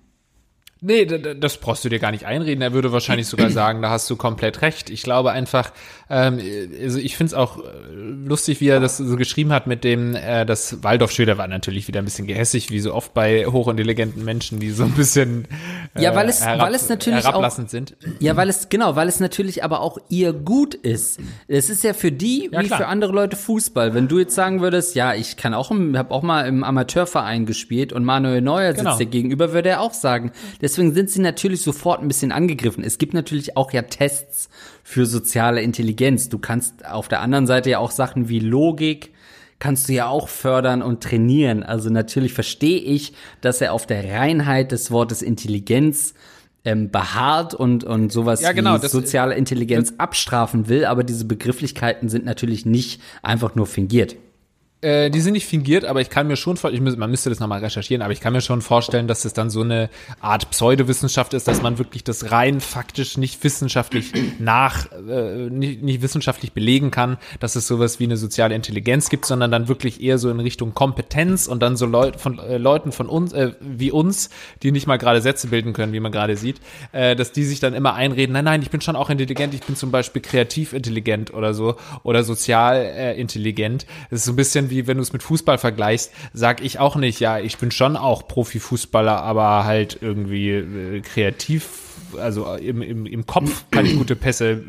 B: Nee, das brauchst du dir gar nicht einreden. Er würde wahrscheinlich sogar sagen, da hast du komplett recht. Ich glaube einfach, ähm, also ich finde es auch äh, lustig, wie er das so geschrieben hat mit dem, äh, das Waldorf-Schüler war natürlich wieder ein bisschen gehässig, wie so oft bei hochintelligenten Menschen, die so ein bisschen
A: äh, ja, weil es, herab, weil es natürlich
B: herablassend
A: auch,
B: sind.
A: Ja, weil es, genau, weil es natürlich aber auch ihr gut ist. Es ist ja für die, ja, wie klar. für andere Leute Fußball. Wenn du jetzt sagen würdest, ja, ich kann auch, habe auch mal im Amateurverein gespielt und Manuel Neuer sitzt genau. dir gegenüber, würde er auch sagen, deswegen sind sie natürlich sofort ein bisschen angegriffen. Es gibt natürlich auch ja Tests für soziale Intelligenz. Du kannst auf der anderen Seite ja auch Sachen wie Logik, kannst du ja auch fördern und trainieren. Also natürlich verstehe ich, dass er auf der Reinheit des Wortes Intelligenz ähm, beharrt und, und sowas ja, genau, wie soziale Intelligenz abstrafen will, aber diese Begrifflichkeiten sind natürlich nicht einfach nur fingiert.
B: Äh, die sind nicht fingiert, aber ich kann mir schon vorstellen, man müsste das nochmal recherchieren, aber ich kann mir schon vorstellen, dass es dann so eine Art Pseudowissenschaft ist, dass man wirklich das rein faktisch nicht wissenschaftlich nach, äh, nicht, nicht wissenschaftlich belegen kann, dass es sowas wie eine soziale Intelligenz gibt, sondern dann wirklich eher so in Richtung Kompetenz und dann so Leut, von äh, Leuten von uns, äh, wie uns, die nicht mal gerade Sätze bilden können, wie man gerade sieht, äh, dass die sich dann immer einreden, nein, nein, ich bin schon auch intelligent, ich bin zum Beispiel kreativ intelligent oder so oder sozial äh, intelligent. Das ist so ein bisschen wie wie wenn du es mit Fußball vergleichst, sag ich auch nicht, ja, ich bin schon auch Profifußballer, aber halt irgendwie äh, kreativ also im, im, im Kopf kann ich gute Pässe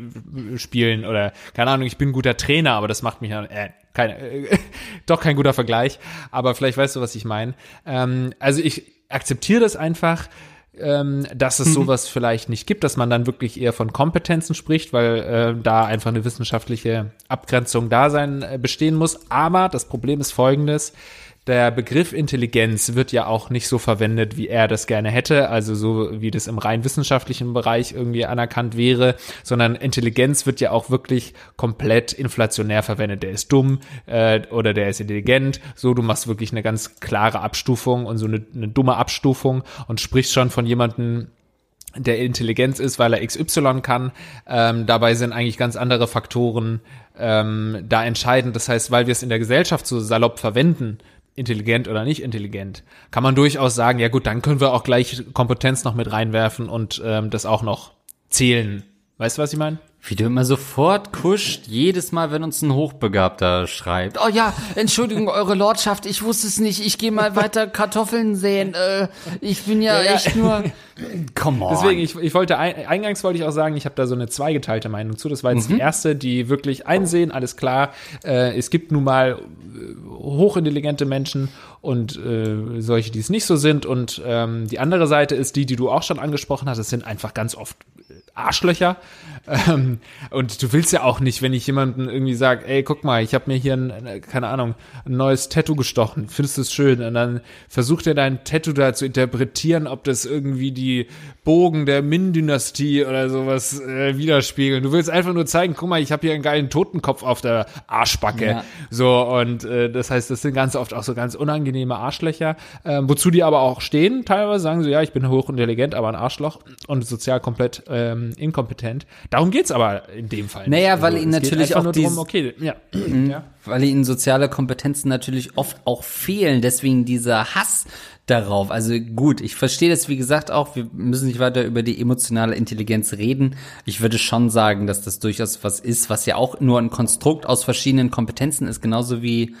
B: spielen oder keine Ahnung, ich bin ein guter Trainer, aber das macht mich äh, keine, äh, doch kein guter Vergleich, aber vielleicht weißt du, was ich meine. Ähm, also ich akzeptiere das einfach, ähm, dass es mhm. sowas vielleicht nicht gibt, dass man dann wirklich eher von Kompetenzen spricht, weil äh, da einfach eine wissenschaftliche Abgrenzung da sein äh, bestehen muss. Aber das Problem ist folgendes der Begriff Intelligenz wird ja auch nicht so verwendet, wie er das gerne hätte, also so wie das im rein wissenschaftlichen Bereich irgendwie anerkannt wäre, sondern Intelligenz wird ja auch wirklich komplett inflationär verwendet. Der ist dumm äh, oder der ist intelligent. So, du machst wirklich eine ganz klare Abstufung und so eine, eine dumme Abstufung und sprichst schon von jemandem, der Intelligenz ist, weil er XY kann. Ähm, dabei sind eigentlich ganz andere Faktoren ähm, da entscheidend. Das heißt, weil wir es in der Gesellschaft so salopp verwenden, intelligent oder nicht intelligent, kann man durchaus sagen, ja gut, dann können wir auch gleich Kompetenz noch mit reinwerfen und ähm, das auch noch zählen. Weißt du, was ich meine?
A: Wie du immer sofort kuscht, jedes Mal, wenn uns ein Hochbegabter schreibt. Oh ja, Entschuldigung, eure Lordschaft, ich wusste es nicht. Ich gehe mal weiter Kartoffeln säen. Äh, ich bin ja, ja, echt ja. nur.
B: Come on. Deswegen, ich, ich wollte, eingangs wollte ich auch sagen, ich habe da so eine zweigeteilte Meinung zu. Das war jetzt mhm. die erste, die wirklich einsehen, alles klar. Äh, es gibt nun mal äh, hochintelligente Menschen und äh, solche, die es nicht so sind. Und ähm, die andere Seite ist die, die du auch schon angesprochen hast. Es sind einfach ganz oft Arschlöcher. Ähm, und du willst ja auch nicht, wenn ich jemanden irgendwie sage, ey, guck mal, ich habe mir hier, ein, keine Ahnung, ein neues Tattoo gestochen. Findest du es schön? Und dann versucht er dein Tattoo da zu interpretieren, ob das irgendwie die Bogen der Min-Dynastie oder sowas äh, widerspiegeln. Du willst einfach nur zeigen, guck mal, ich habe hier einen geilen Totenkopf auf der Arschbacke. Ja. So, und äh, das heißt, das sind ganz oft auch so ganz unangenehme Arschlöcher, äh, wozu die aber auch stehen. Teilweise sagen sie, ja, ich bin hochintelligent, aber ein Arschloch und sozial komplett ähm, inkompetent. Darum geht's aber in dem Fall.
A: Naja, nicht. weil also, ihnen natürlich auch
B: drum, okay, ja.
A: ja. Weil ihnen soziale Kompetenzen natürlich oft auch fehlen. Deswegen dieser Hass darauf. Also gut, ich verstehe das, wie gesagt, auch. Wir müssen nicht weiter über die emotionale Intelligenz reden. Ich würde schon sagen, dass das durchaus was ist, was ja auch nur ein Konstrukt aus verschiedenen Kompetenzen ist, genauso wie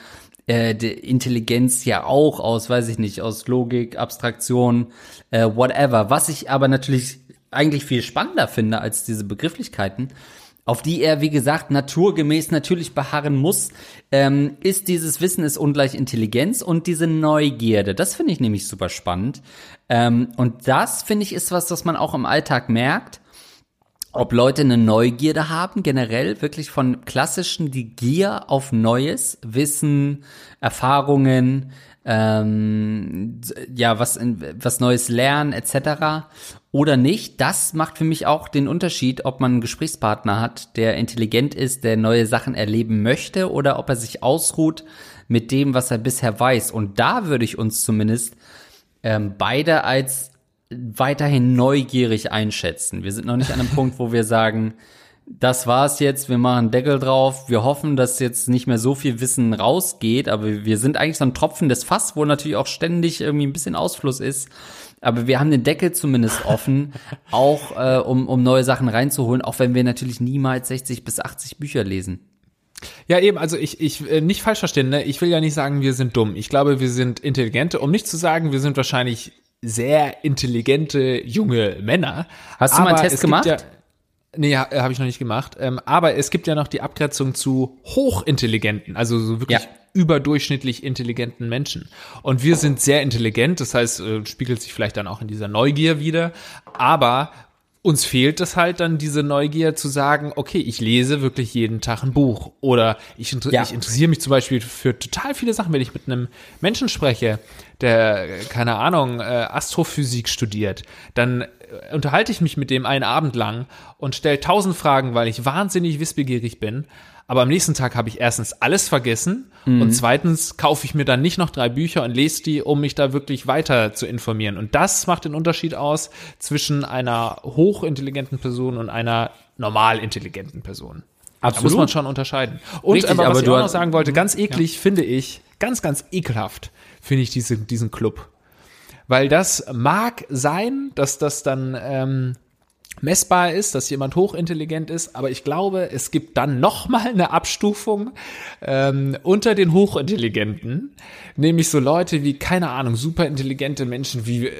A: äh, die Intelligenz ja auch aus, weiß ich nicht, aus Logik, Abstraktion, äh, whatever. Was ich aber natürlich eigentlich viel spannender finde als diese Begrifflichkeiten, auf die er, wie gesagt, naturgemäß natürlich beharren muss, ähm, ist dieses Wissen ist ungleich Intelligenz und diese Neugierde. Das finde ich nämlich super spannend. Ähm, und das, finde ich, ist was, das man auch im Alltag merkt ob Leute eine Neugierde haben, generell wirklich von klassischen, die Gier auf Neues, Wissen, Erfahrungen, ähm, ja, was, was Neues lernen, etc. oder nicht. Das macht für mich auch den Unterschied, ob man einen Gesprächspartner hat, der intelligent ist, der neue Sachen erleben möchte oder ob er sich ausruht mit dem, was er bisher weiß. Und da würde ich uns zumindest ähm, beide als weiterhin neugierig einschätzen. Wir sind noch nicht an einem Punkt, wo wir sagen, das war's jetzt, wir machen Deckel drauf. Wir hoffen, dass jetzt nicht mehr so viel Wissen rausgeht, aber wir sind eigentlich so ein Tropfen des Fass, wo natürlich auch ständig irgendwie ein bisschen Ausfluss ist. Aber wir haben den Deckel zumindest offen, auch äh, um, um neue Sachen reinzuholen, auch wenn wir natürlich niemals 60 bis 80 Bücher lesen.
B: Ja, eben, also ich, ich äh, nicht falsch verstehen, ne? Ich will ja nicht sagen, wir sind dumm. Ich glaube, wir sind intelligente, um nicht zu sagen, wir sind wahrscheinlich sehr intelligente junge Männer.
A: Hast du mal einen Test gemacht?
B: Ja, nee, ha, habe ich noch nicht gemacht. Ähm, aber es gibt ja noch die Abgrenzung zu hochintelligenten, also so wirklich ja. überdurchschnittlich intelligenten Menschen. Und wir sind sehr intelligent, das heißt, äh, spiegelt sich vielleicht dann auch in dieser Neugier wieder. Aber uns fehlt es halt dann diese Neugier zu sagen, okay, ich lese wirklich jeden Tag ein Buch oder ich, inter ja. ich interessiere mich zum Beispiel für total viele Sachen, wenn ich mit einem Menschen spreche, der, keine Ahnung, äh, Astrophysik studiert, dann äh, unterhalte ich mich mit dem einen Abend lang und stelle tausend Fragen, weil ich wahnsinnig wissbegierig bin. Aber am nächsten Tag habe ich erstens alles vergessen mhm. und zweitens kaufe ich mir dann nicht noch drei Bücher und lese die, um mich da wirklich weiter zu informieren. Und das macht den Unterschied aus zwischen einer hochintelligenten Person und einer normal intelligenten Person. Absolut. Da muss man schon unterscheiden. Und Richtig, aber was aber ich auch noch sagen wollte, ganz eklig ja. finde ich, ganz, ganz ekelhaft finde ich diese, diesen Club. Weil das mag sein, dass das dann ähm, messbar ist, dass jemand hochintelligent ist, aber ich glaube, es gibt dann noch mal eine Abstufung ähm, unter den Hochintelligenten, nämlich so Leute wie keine Ahnung superintelligente Menschen wie äh,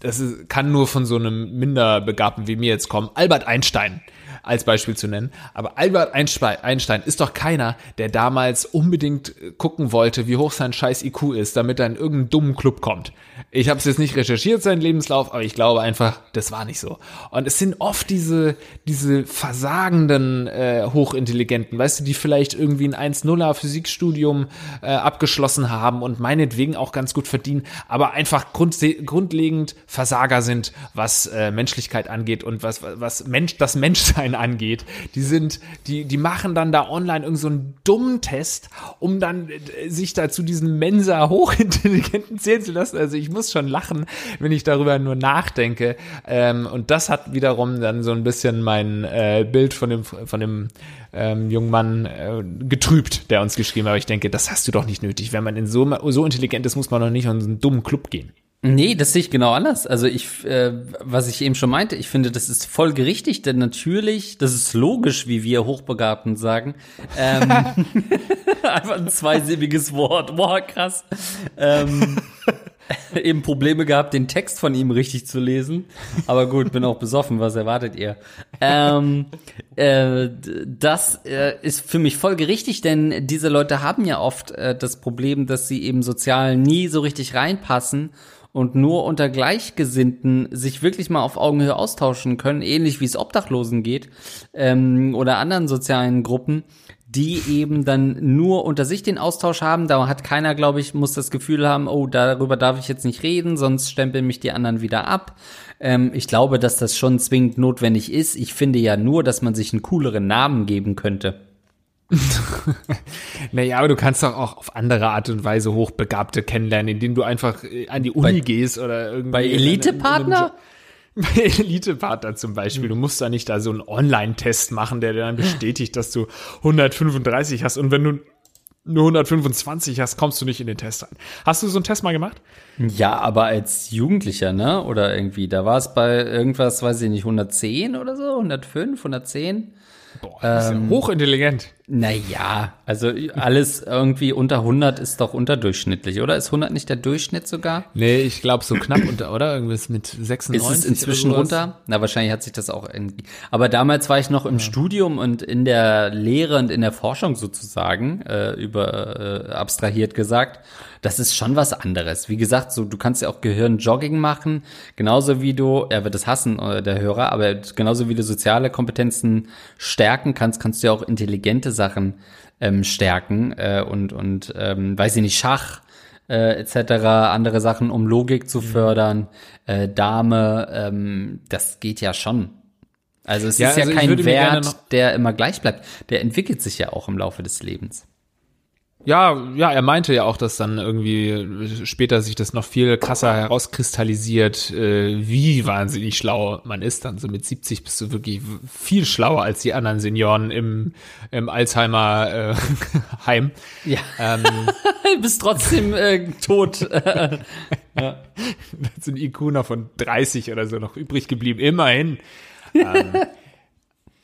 B: das ist, kann nur von so einem Minderbegabten wie mir jetzt kommen, Albert Einstein als Beispiel zu nennen. Aber Albert Einstein ist doch keiner, der damals unbedingt gucken wollte, wie hoch sein scheiß IQ ist, damit er in irgendeinen dummen Club kommt. Ich habe es jetzt nicht recherchiert, seinen Lebenslauf, aber ich glaube einfach, das war nicht so. Und es sind oft diese, diese versagenden äh, Hochintelligenten, weißt du, die vielleicht irgendwie ein 1-0er Physikstudium äh, abgeschlossen haben und meinetwegen auch ganz gut verdienen, aber einfach grund grundlegend Versager sind, was äh, Menschlichkeit angeht und was, was Mensch, das Menschsein angeht. Die sind, die, die machen dann da online irgendeinen so einen dummen Test, um dann äh, sich da zu diesen Mensa Hochintelligenten zählen zu lassen. Also ich muss schon lachen, wenn ich darüber nur nachdenke. Ähm, und das hat wiederum dann so ein bisschen mein äh, Bild von dem, von dem ähm, jungen Mann äh, getrübt, der uns geschrieben hat. Aber ich denke, das hast du doch nicht nötig. Wenn man in so, so intelligent ist, muss man doch nicht in so einen dummen Club gehen.
A: Nee, das sehe ich genau anders. Also ich, äh, was ich eben schon meinte, ich finde, das ist voll gerichtig, denn natürlich, das ist logisch, wie wir Hochbegabten sagen. Ähm, einfach ein zweisilbiges Wort. Boah, krass. Ähm, eben Probleme gehabt, den Text von ihm richtig zu lesen. Aber gut, bin auch besoffen. Was erwartet ihr? Ähm, äh, das äh, ist für mich folgerichtig, denn diese Leute haben ja oft äh, das Problem, dass sie eben sozial nie so richtig reinpassen und nur unter Gleichgesinnten sich wirklich mal auf Augenhöhe austauschen können, ähnlich wie es Obdachlosen geht ähm, oder anderen sozialen Gruppen, die eben dann nur unter sich den Austausch haben. Da hat keiner, glaube ich, muss das Gefühl haben, oh, darüber darf ich jetzt nicht reden, sonst stempeln mich die anderen wieder ab. Ähm, ich glaube, dass das schon zwingend notwendig ist. Ich finde ja nur, dass man sich einen cooleren Namen geben könnte.
B: naja, aber du kannst doch auch auf andere Art und Weise Hochbegabte kennenlernen, indem du einfach äh, an die Uni bei, gehst oder irgendwie.
A: Bei Elite-Partner?
B: Bei Elite-Partner zum Beispiel. Du musst da nicht da so einen Online-Test machen, der dir dann bestätigt, dass du 135 hast. Und wenn du nur 125 hast, kommst du nicht in den Test rein. Hast du so einen Test mal gemacht?
A: Ja, aber als Jugendlicher, ne? Oder irgendwie, da war es bei irgendwas, weiß ich nicht, 110 oder so, 105, 110.
B: Boah, das ähm, ist ja hochintelligent.
A: Naja, also alles irgendwie unter 100 ist doch unterdurchschnittlich, oder? Ist 100 nicht der Durchschnitt sogar?
B: Nee, ich glaube so knapp unter, oder? Irgendwas mit 96.
A: Ist es inzwischen runter? Na, wahrscheinlich hat sich das auch irgendwie. Aber damals war ich noch im ja. Studium und in der Lehre und in der Forschung sozusagen, äh, über äh, abstrahiert gesagt das ist schon was anderes. Wie gesagt, so du kannst ja auch Gehirnjogging machen, genauso wie du, er wird es hassen, äh, der Hörer, aber genauso wie du soziale Kompetenzen stärken kannst, kannst du ja auch intelligente Sachen ähm, stärken äh, und und ähm, weiß ich nicht Schach äh, etc. andere Sachen, um Logik zu mhm. fördern, äh, Dame, ähm, das geht ja schon. Also es ja, ist ja also kein Wert, der immer gleich bleibt. Der entwickelt sich ja auch im Laufe des Lebens.
B: Ja, ja, er meinte ja auch, dass dann irgendwie später sich das noch viel krasser herauskristallisiert, äh, wie wahnsinnig schlau man ist. Dann so mit 70 bist du wirklich viel schlauer als die anderen Senioren im, im Alzheimer-Heim.
A: Äh, ja. Ähm, bist trotzdem äh, tot. ja.
B: Da ein IQ noch von 30 oder so noch übrig geblieben, immerhin. Ähm,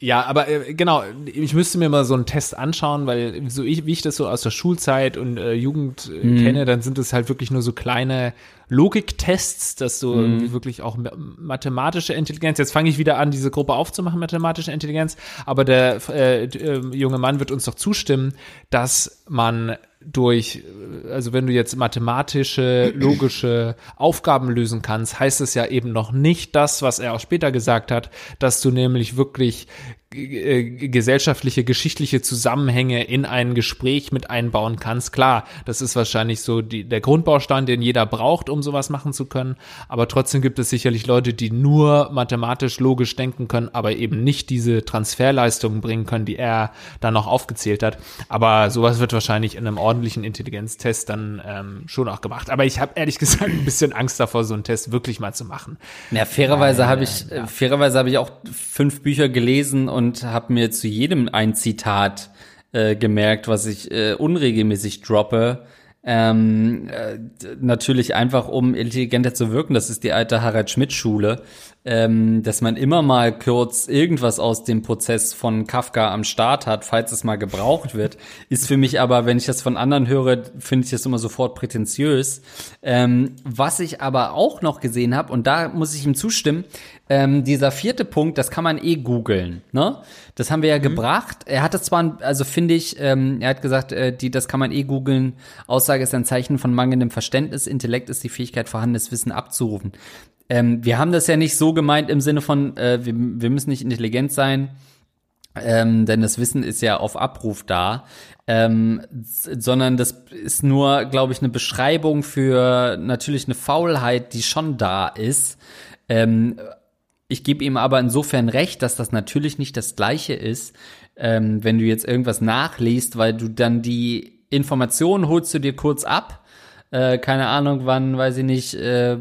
B: ja, aber äh, genau, ich müsste mir mal so einen Test anschauen, weil so ich, wie ich das so aus der Schulzeit und äh, Jugend äh, mhm. kenne, dann sind es halt wirklich nur so kleine Logiktests, dass du mhm. wirklich auch mathematische Intelligenz, jetzt fange ich wieder an, diese Gruppe aufzumachen, mathematische Intelligenz, aber der äh, äh, junge Mann wird uns doch zustimmen, dass man durch, also wenn du jetzt mathematische, logische Aufgaben lösen kannst, heißt es ja eben noch nicht das, was er auch später gesagt hat, dass du nämlich wirklich gesellschaftliche, geschichtliche Zusammenhänge in ein Gespräch mit einbauen kannst. Klar, das ist wahrscheinlich so die, der Grundbaustein, den jeder braucht, um sowas machen zu können. Aber trotzdem gibt es sicherlich Leute, die nur mathematisch, logisch denken können, aber eben nicht diese Transferleistungen bringen können, die er dann noch aufgezählt hat. Aber sowas wird wahrscheinlich in einem ordentlichen Intelligenztest dann ähm, schon auch gemacht. Aber ich habe ehrlich gesagt ein bisschen Angst davor, so einen Test wirklich mal zu machen.
A: Ja, fairerweise habe ich, ja. fairerweise habe ich auch fünf Bücher gelesen und habe mir zu jedem ein Zitat äh, gemerkt, was ich äh, unregelmäßig droppe. Ähm, äh, natürlich einfach, um intelligenter zu wirken. Das ist die alte Harald Schmidt-Schule ähm, dass man immer mal kurz irgendwas aus dem Prozess von Kafka am Start hat, falls es mal gebraucht wird, ist für mich aber, wenn ich das von anderen höre, finde ich das immer sofort prätentiös. Ähm, was ich aber auch noch gesehen habe, und da muss ich ihm zustimmen, ähm, dieser vierte Punkt, das kann man eh googeln, ne? Das haben wir ja mhm. gebracht. Er hat das zwar, also finde ich, ähm, er hat gesagt, äh, die, das kann man eh googeln. Aussage ist ein Zeichen von mangelndem Verständnis. Intellekt ist die Fähigkeit, vorhandenes Wissen abzurufen. Ähm, wir haben das ja nicht so gemeint im Sinne von, äh, wir, wir müssen nicht intelligent sein, ähm, denn das Wissen ist ja auf Abruf da, ähm, sondern das ist nur, glaube ich, eine Beschreibung für natürlich eine Faulheit, die schon da ist. Ähm, ich gebe ihm aber insofern recht, dass das natürlich nicht das Gleiche ist, ähm, wenn du jetzt irgendwas nachliest, weil du dann die Informationen holst du dir kurz ab. Äh, keine Ahnung, wann, weiß ich nicht, äh,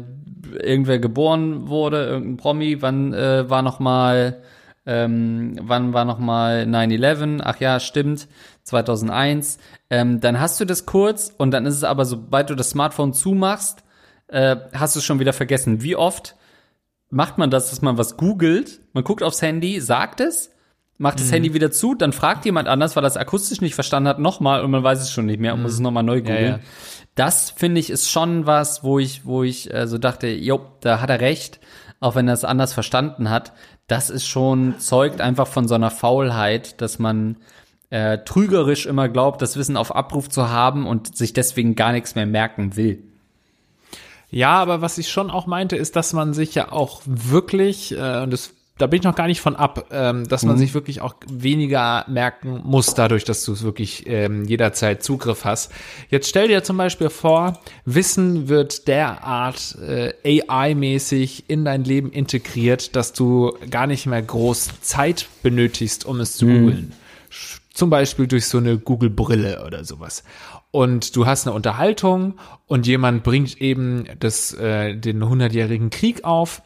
A: irgendwer geboren wurde, irgendein Promi, wann äh, war noch mal ähm, wann war noch mal 9/11? Ach ja, stimmt, 2001. Ähm, dann hast du das kurz und dann ist es aber, sobald du das Smartphone zumachst, äh, hast du schon wieder vergessen. Wie oft macht man das, dass man was googelt, man guckt aufs Handy, sagt es, macht das mhm. Handy wieder zu, dann fragt jemand anders, weil er es akustisch nicht verstanden hat, nochmal und man weiß es schon nicht mehr und mhm. muss es nochmal neu googeln. Ja, ja das finde ich ist schon was, wo ich, wo ich äh, so dachte, jo, da hat er recht, auch wenn er es anders verstanden hat. Das ist schon, zeugt einfach von so einer Faulheit, dass man äh, trügerisch immer glaubt, das Wissen auf Abruf zu haben und sich deswegen gar nichts mehr merken will.
B: Ja, aber was ich schon auch meinte, ist, dass man sich ja auch wirklich, äh, und das da bin ich noch gar nicht von ab, ähm, dass man mhm. sich wirklich auch weniger merken muss, dadurch, dass du es wirklich ähm, jederzeit Zugriff hast. Jetzt stell dir zum Beispiel vor, Wissen wird derart äh, AI-mäßig in dein Leben integriert, dass du gar nicht mehr groß Zeit benötigst, um es zu mhm. googeln. Zum Beispiel durch so eine Google-Brille oder sowas und du hast eine Unterhaltung und jemand bringt eben das, äh, den hundertjährigen Krieg auf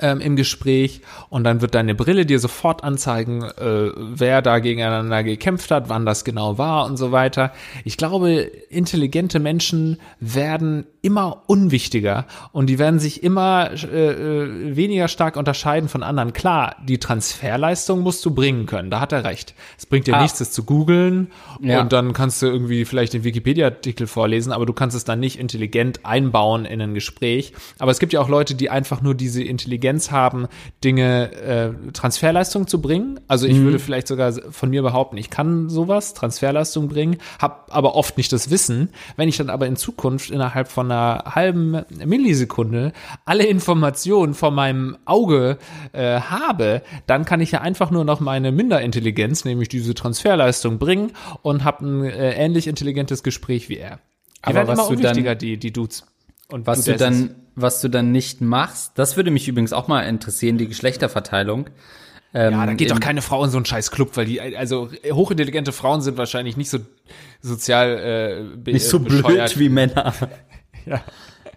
B: ähm, im Gespräch und dann wird deine Brille dir sofort anzeigen, äh, wer da gegeneinander gekämpft hat, wann das genau war und so weiter. Ich glaube, intelligente Menschen werden immer unwichtiger und die werden sich immer äh, äh, weniger stark unterscheiden von anderen. Klar, die Transferleistung musst du bringen können, da hat er recht. Es bringt dir ah. nichts, das zu googeln ja. und dann kannst du irgendwie vielleicht den Wikipedia-Artikel vorlesen, aber du kannst es dann nicht intelligent einbauen in ein Gespräch. Aber es gibt ja auch Leute, die einfach nur diese Intelligenz haben, Dinge, äh, Transferleistung zu bringen. Also ich mhm. würde vielleicht sogar von mir behaupten, ich kann sowas, Transferleistung bringen, habe aber oft nicht das Wissen. Wenn ich dann aber in Zukunft innerhalb von einer halben Millisekunde alle Informationen von meinem Auge äh, habe, dann kann ich ja einfach nur noch meine Minderintelligenz, nämlich diese Transferleistung, bringen und habe ein äh, ähnlich intelligentes Gespräch wie er.
A: Die Aber was du dann, die, die Dudes. Und was du dann, was du dann nicht machst, das würde mich übrigens auch mal interessieren, die Geschlechterverteilung.
B: Ähm, ja, da geht doch keine Frau in so einen scheiß Club, weil die, also hochintelligente Frauen sind wahrscheinlich nicht so sozial
A: äh, Nicht so bescheuert. blöd wie Männer. ja.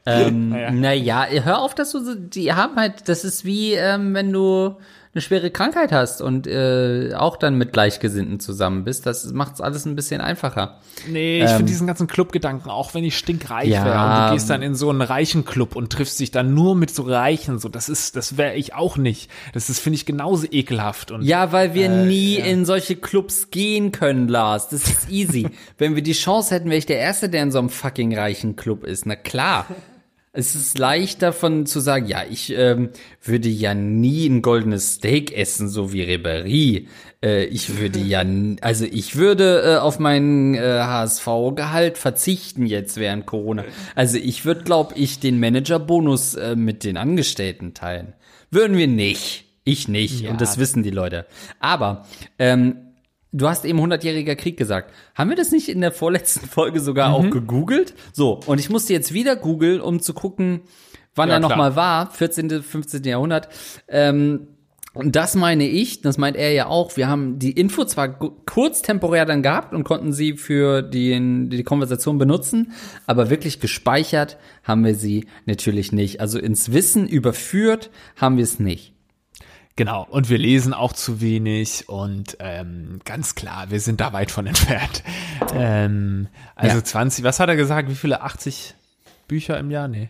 A: Ähm, naja. naja, hör auf, dass du, die haben halt, das ist wie, ähm, wenn du eine schwere Krankheit hast und äh, auch dann mit Gleichgesinnten zusammen bist, das macht's alles ein bisschen einfacher.
B: Nee, ich ähm, finde diesen ganzen Clubgedanken, auch wenn ich stinkreich ja, wäre und du gehst dann in so einen reichen Club und triffst dich dann nur mit so Reichen, so das ist, das wäre ich auch nicht. Das ist, finde ich, genauso ekelhaft. Und,
A: ja, weil wir äh, nie ja. in solche Clubs gehen können, Lars. Das ist easy. wenn wir die Chance hätten, wäre ich der Erste, der in so einem fucking reichen Club ist. Na klar. Es ist leicht davon zu sagen, ja, ich ähm, würde ja nie ein goldenes Steak essen, so wie Ribéry. Äh, ich würde ja, also ich würde äh, auf meinen äh, HSV-Gehalt verzichten jetzt während Corona. Also ich würde, glaube ich, den Managerbonus äh, mit den Angestellten teilen. Würden wir nicht. Ich nicht. Ja. Und das wissen die Leute. Aber ähm, Du hast eben 100-jähriger Krieg gesagt. Haben wir das nicht in der vorletzten Folge sogar mhm. auch gegoogelt? So, und ich musste jetzt wieder googeln, um zu gucken, wann ja, er nochmal war, 14., 15. Jahrhundert. Ähm, und das meine ich, das meint er ja auch. Wir haben die Info zwar kurz temporär dann gehabt und konnten sie für die, die Konversation benutzen, aber wirklich gespeichert haben wir sie natürlich nicht. Also ins Wissen überführt haben wir es nicht.
B: Genau, und wir lesen auch zu wenig und ähm, ganz klar, wir sind da weit von entfernt. Ähm, also ja. 20, was hat er gesagt? Wie viele? 80 Bücher im Jahr? Nee.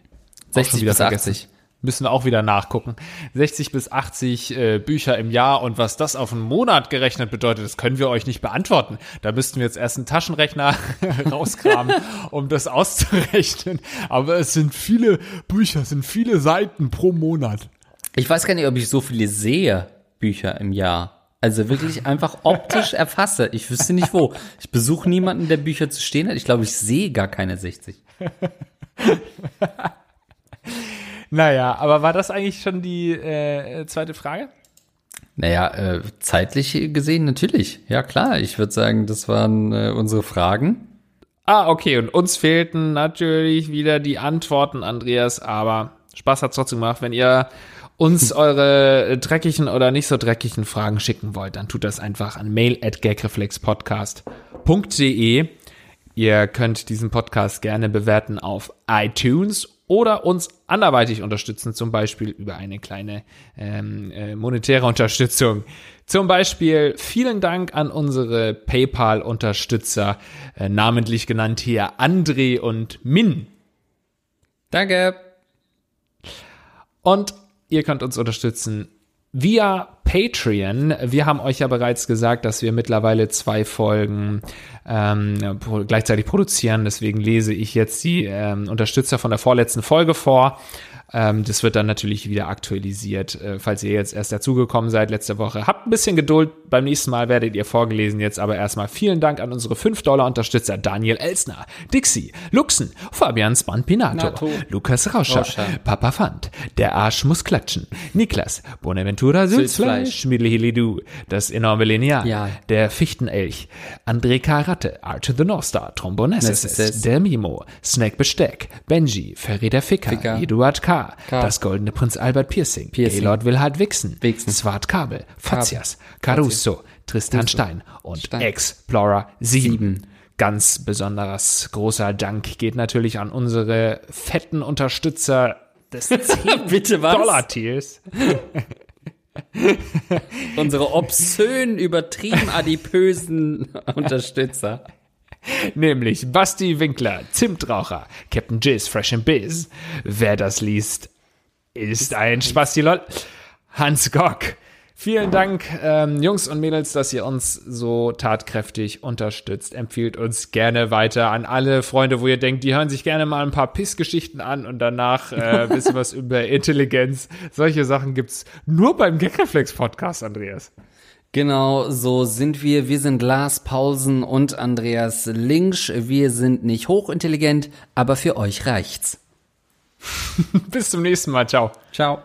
A: 60 bis vergessen. 80.
B: Müssen wir auch wieder nachgucken. 60 bis 80 äh, Bücher im Jahr und was das auf einen Monat gerechnet bedeutet, das können wir euch nicht beantworten. Da müssten wir jetzt erst einen Taschenrechner rauskramen, um das auszurechnen. Aber es sind viele Bücher, es sind viele Seiten pro Monat.
A: Ich weiß gar nicht, ob ich so viele sehe, Bücher im Jahr. Also wirklich einfach optisch erfasse. Ich wüsste nicht wo. Ich besuche niemanden, der Bücher zu stehen hat. Ich glaube, ich sehe gar keine 60.
B: naja, aber war das eigentlich schon die äh, zweite Frage?
A: Naja, äh, zeitlich gesehen natürlich. Ja klar, ich würde sagen, das waren äh, unsere Fragen.
B: Ah, okay, und uns fehlten natürlich wieder die Antworten, Andreas, aber Spaß hat's trotzdem gemacht. Wenn ihr uns eure dreckigen oder nicht so dreckigen Fragen schicken wollt, dann tut das einfach an mail at gagreflexpodcast.de. Ihr könnt diesen Podcast gerne bewerten auf iTunes oder uns anderweitig unterstützen, zum Beispiel über eine kleine ähm, äh, monetäre Unterstützung. Zum Beispiel vielen Dank an unsere PayPal-Unterstützer, äh, namentlich genannt hier André und Min.
A: Danke.
B: Und Ihr könnt uns unterstützen via Patreon. Wir haben euch ja bereits gesagt, dass wir mittlerweile zwei Folgen ähm, gleichzeitig produzieren. Deswegen lese ich jetzt die ähm, Unterstützer von der vorletzten Folge vor. Ähm, das wird dann natürlich wieder aktualisiert, äh, falls ihr jetzt erst dazugekommen seid letzte Woche. Habt ein bisschen Geduld, beim nächsten Mal werdet ihr vorgelesen. Jetzt aber erstmal vielen Dank an unsere 5-Dollar-Unterstützer Daniel Elsner, Dixie, Luxen, Fabian Spanpinato, Lukas Rauscher, Rauscher, Papa Fand, Der Arsch muss klatschen, Niklas, Bonaventura Sülzfleisch, Schmiedlihilidu, Das enorme Lineal, ja. Der Fichtenelch, André K. Ratte, Archer the North Star, Trombonessis, Der Mimo, Snack Besteck, Benji, Ferry der Ficker, Ficker. Eduard K. K. Das Goldene Prinz Albert Piercing, Piercing. Gaylord Wilhard Wixen, Wixen. Swart Kabel, Fatias, Caruso, Tristan Russo. Stein und Stein. Explorer 7. 7. Ganz besonderes großer Dank geht natürlich an unsere fetten Unterstützer des 10-Dollar-Tiers.
A: unsere obszön übertrieben adipösen Unterstützer.
B: Nämlich Basti Winkler, Zimtraucher, Captain Jizz, Fresh and Biz. Wer das liest, ist ein Spasti-Lol. Hans Gock. Vielen Dank, ähm, Jungs und Mädels, dass ihr uns so tatkräftig unterstützt. Empfiehlt uns gerne weiter an alle Freunde, wo ihr denkt, die hören sich gerne mal ein paar Pissgeschichten an und danach äh, wissen was über Intelligenz. Solche Sachen gibt's nur beim Gagreflex Podcast, Andreas.
A: Genau, so sind wir. Wir sind Lars Paulsen und Andreas Linksch. Wir sind nicht hochintelligent, aber für euch reicht's.
B: Bis zum nächsten Mal. Ciao.
A: Ciao.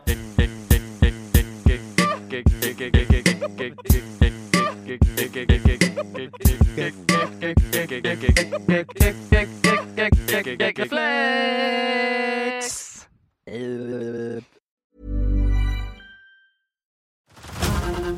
A: Flex.